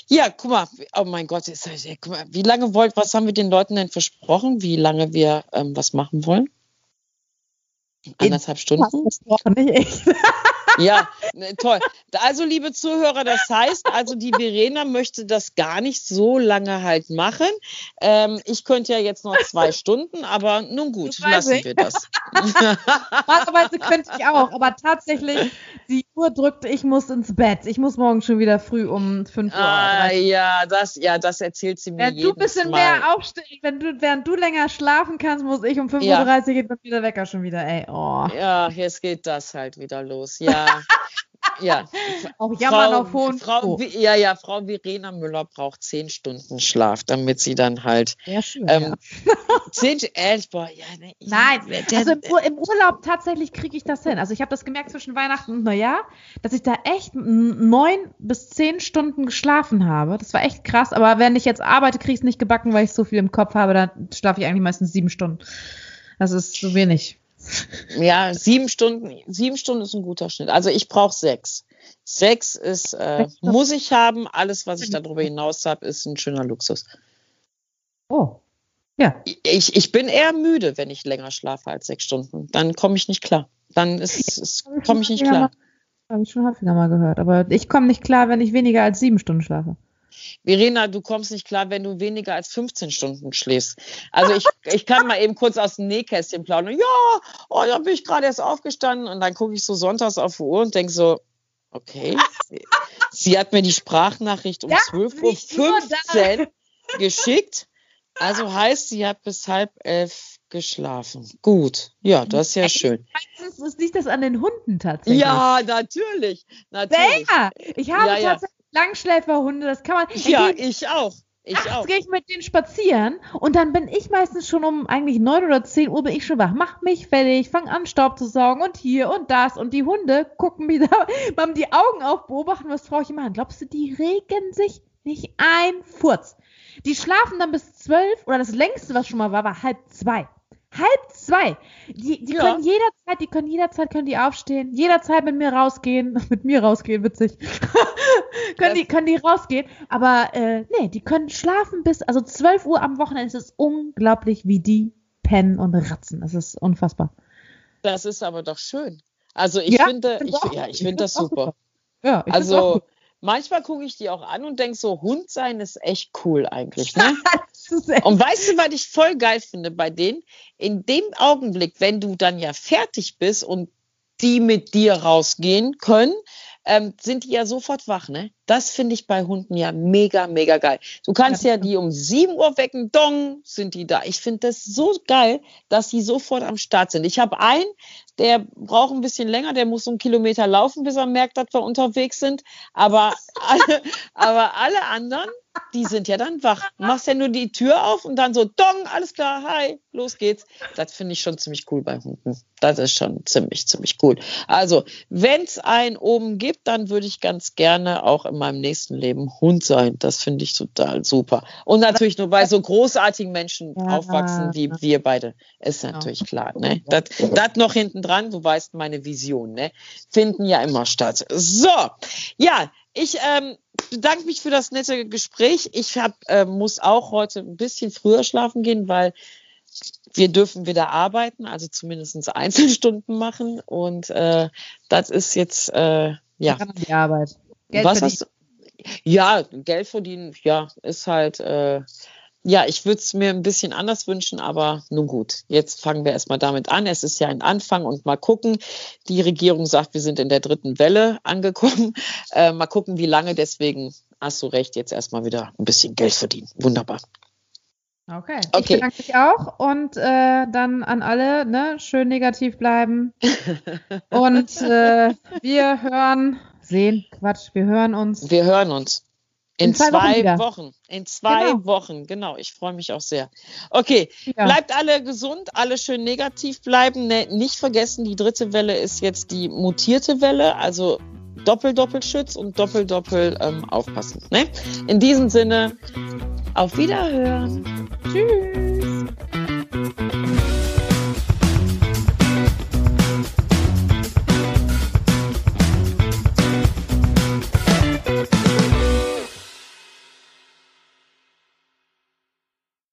Ja, guck mal, oh mein Gott, ist, guck mal, wie lange wollt, was haben wir den Leuten denn versprochen, wie lange wir ähm, was machen wollen? Anderthalb Stunden? Versprochen, nicht echt. Ja, ne, toll. Also, liebe Zuhörer, das heißt, also die Verena möchte das gar nicht so lange halt machen. Ähm, ich könnte ja jetzt noch zwei Stunden, aber nun gut, lassen ich. wir das. Normalerweise könnte ich auch, aber tatsächlich, die Uhr drückt, ich muss ins Bett. Ich muss morgen schon wieder früh um 5 Uhr. Ah, ja, das, ja, das erzählt sie mir Wenn du ein bisschen Mal. mehr aufstehst, wenn du, während du länger schlafen kannst, muss ich um 5.30 ja. Uhr geht dann wieder Wecker schon wieder, ey. Oh. Ja, jetzt geht das halt wieder los. Ja ja. Ja. Auch jammern auf hohen Frau, Ja, ja, Frau Verena Müller braucht zehn Stunden Schlaf, damit sie dann halt. Sehr schön. Ähm, ja. zehn, äh, boah, ja, ne, Nein, also im, im Urlaub tatsächlich kriege ich das hin. Also ich habe das gemerkt zwischen Weihnachten und Neujahr, dass ich da echt neun bis zehn Stunden geschlafen habe. Das war echt krass. Aber wenn ich jetzt arbeite, kriege ich es nicht gebacken, weil ich so viel im Kopf habe. Dann schlafe ich eigentlich meistens sieben Stunden. Das ist so wenig. Ja, sieben Stunden, sieben Stunden ist ein guter Schnitt. Also ich brauche sechs. Sechs ist, äh, muss ich haben. Alles, was ich darüber hinaus habe, ist ein schöner Luxus. Oh. Ja. Ich, ich bin eher müde, wenn ich länger schlafe als sechs Stunden. Dann komme ich nicht klar. Dann komme ich nicht klar. Habe ich schon häufiger mal gehört. Aber ich komme nicht klar, wenn ich weniger als sieben Stunden schlafe. Verena, du kommst nicht klar, wenn du weniger als 15 Stunden schläfst. Also ich, ich kann mal eben kurz aus dem Nähkästchen plaudern. Ja, oh, da bin ich gerade erst aufgestanden und dann gucke ich so sonntags auf die Uhr und denke so, okay, sie hat mir die Sprachnachricht um ja, 12.15 Uhr geschickt. Also heißt, sie hat bis halb elf geschlafen. Gut, ja, das ist ja schön. Meistens liegt das an den Hunden tatsächlich. Ja, natürlich. natürlich. Ja, ich habe ja. tatsächlich Langschläferhunde, das kann man. Ja, ich auch. Ich auch. gehe ich mit denen spazieren und dann bin ich meistens schon um eigentlich neun oder zehn Uhr bin ich schon wach. Mach mich fertig, fang an Staub zu saugen und hier und das und die Hunde gucken mich da, haben die Augen auf, beobachten, was Frauchen machen. Glaubst du, die regen sich nicht ein Furz? Die schlafen dann bis zwölf oder das längste, was schon mal war, war halb zwei. Halb zwei. Die, die ja. können jederzeit, die können jederzeit können die aufstehen, jederzeit mit mir rausgehen, mit mir rausgehen, witzig. können die können die rausgehen, aber äh, nee, die können schlafen bis also 12 Uhr am Wochenende. Es ist unglaublich, wie die pennen und ratzen. Es ist unfassbar. Das ist aber doch schön. Also ich ja, finde, ich, ja, ich finde das super. super. Ja, also manchmal gucke ich die auch an und denke so, Hund sein ist echt cool eigentlich. Ne? und weißt du, was ich voll geil finde bei denen? In dem Augenblick, wenn du dann ja fertig bist und die mit dir rausgehen können, ähm, sind die ja sofort wach, ne? Das finde ich bei Hunden ja mega, mega geil. Du kannst ja, ja die um 7 Uhr wecken, dong, sind die da. Ich finde das so geil, dass die sofort am Start sind. Ich habe einen, der braucht ein bisschen länger, der muss so einen Kilometer laufen, bis er merkt, dass wir unterwegs sind. Aber alle, aber alle anderen, die sind ja dann wach. Du machst ja nur die Tür auf und dann so, dong, alles klar, hi, los geht's. Das finde ich schon ziemlich cool bei Hunden. Das ist schon ziemlich, ziemlich cool. Also, wenn es einen oben gibt, dann würde ich ganz gerne auch in meinem nächsten Leben Hund sein. Das finde ich total super. Und natürlich nur bei so großartigen Menschen ja, aufwachsen wie wir beide. Ist natürlich klar. Ne? Das, das noch hinten dran, du weißt meine Vision, ne? finden ja immer statt. So, ja, ich ähm, bedanke mich für das nette Gespräch. Ich hab, äh, muss auch heute ein bisschen früher schlafen gehen, weil wir dürfen wieder arbeiten, also zumindest Einzelstunden machen. Und äh, das ist jetzt, äh, ja. Die Arbeit. Geld Was hast du? Ja, Geld verdienen, ja, ist halt, äh, ja, ich würde es mir ein bisschen anders wünschen, aber nun gut, jetzt fangen wir erstmal damit an. Es ist ja ein Anfang und mal gucken. Die Regierung sagt, wir sind in der dritten Welle angekommen. Äh, mal gucken, wie lange. Deswegen hast du recht, jetzt erstmal wieder ein bisschen Geld verdienen. Wunderbar. Okay. okay. Ich bedanke mich auch und äh, dann an alle, ne, schön negativ bleiben. und äh, wir hören, sehen, Quatsch, wir hören uns. Wir hören uns. In, in zwei, zwei Wochen, Wochen, In zwei genau. Wochen, genau. Ich freue mich auch sehr. Okay, ja. bleibt alle gesund, alle schön negativ bleiben. Ne, nicht vergessen, die dritte Welle ist jetzt die mutierte Welle, also Doppel-Doppelschutz und Doppel-Doppel ähm, aufpassen. Ne? In diesem Sinne, auf Wiederhören. Tschüss.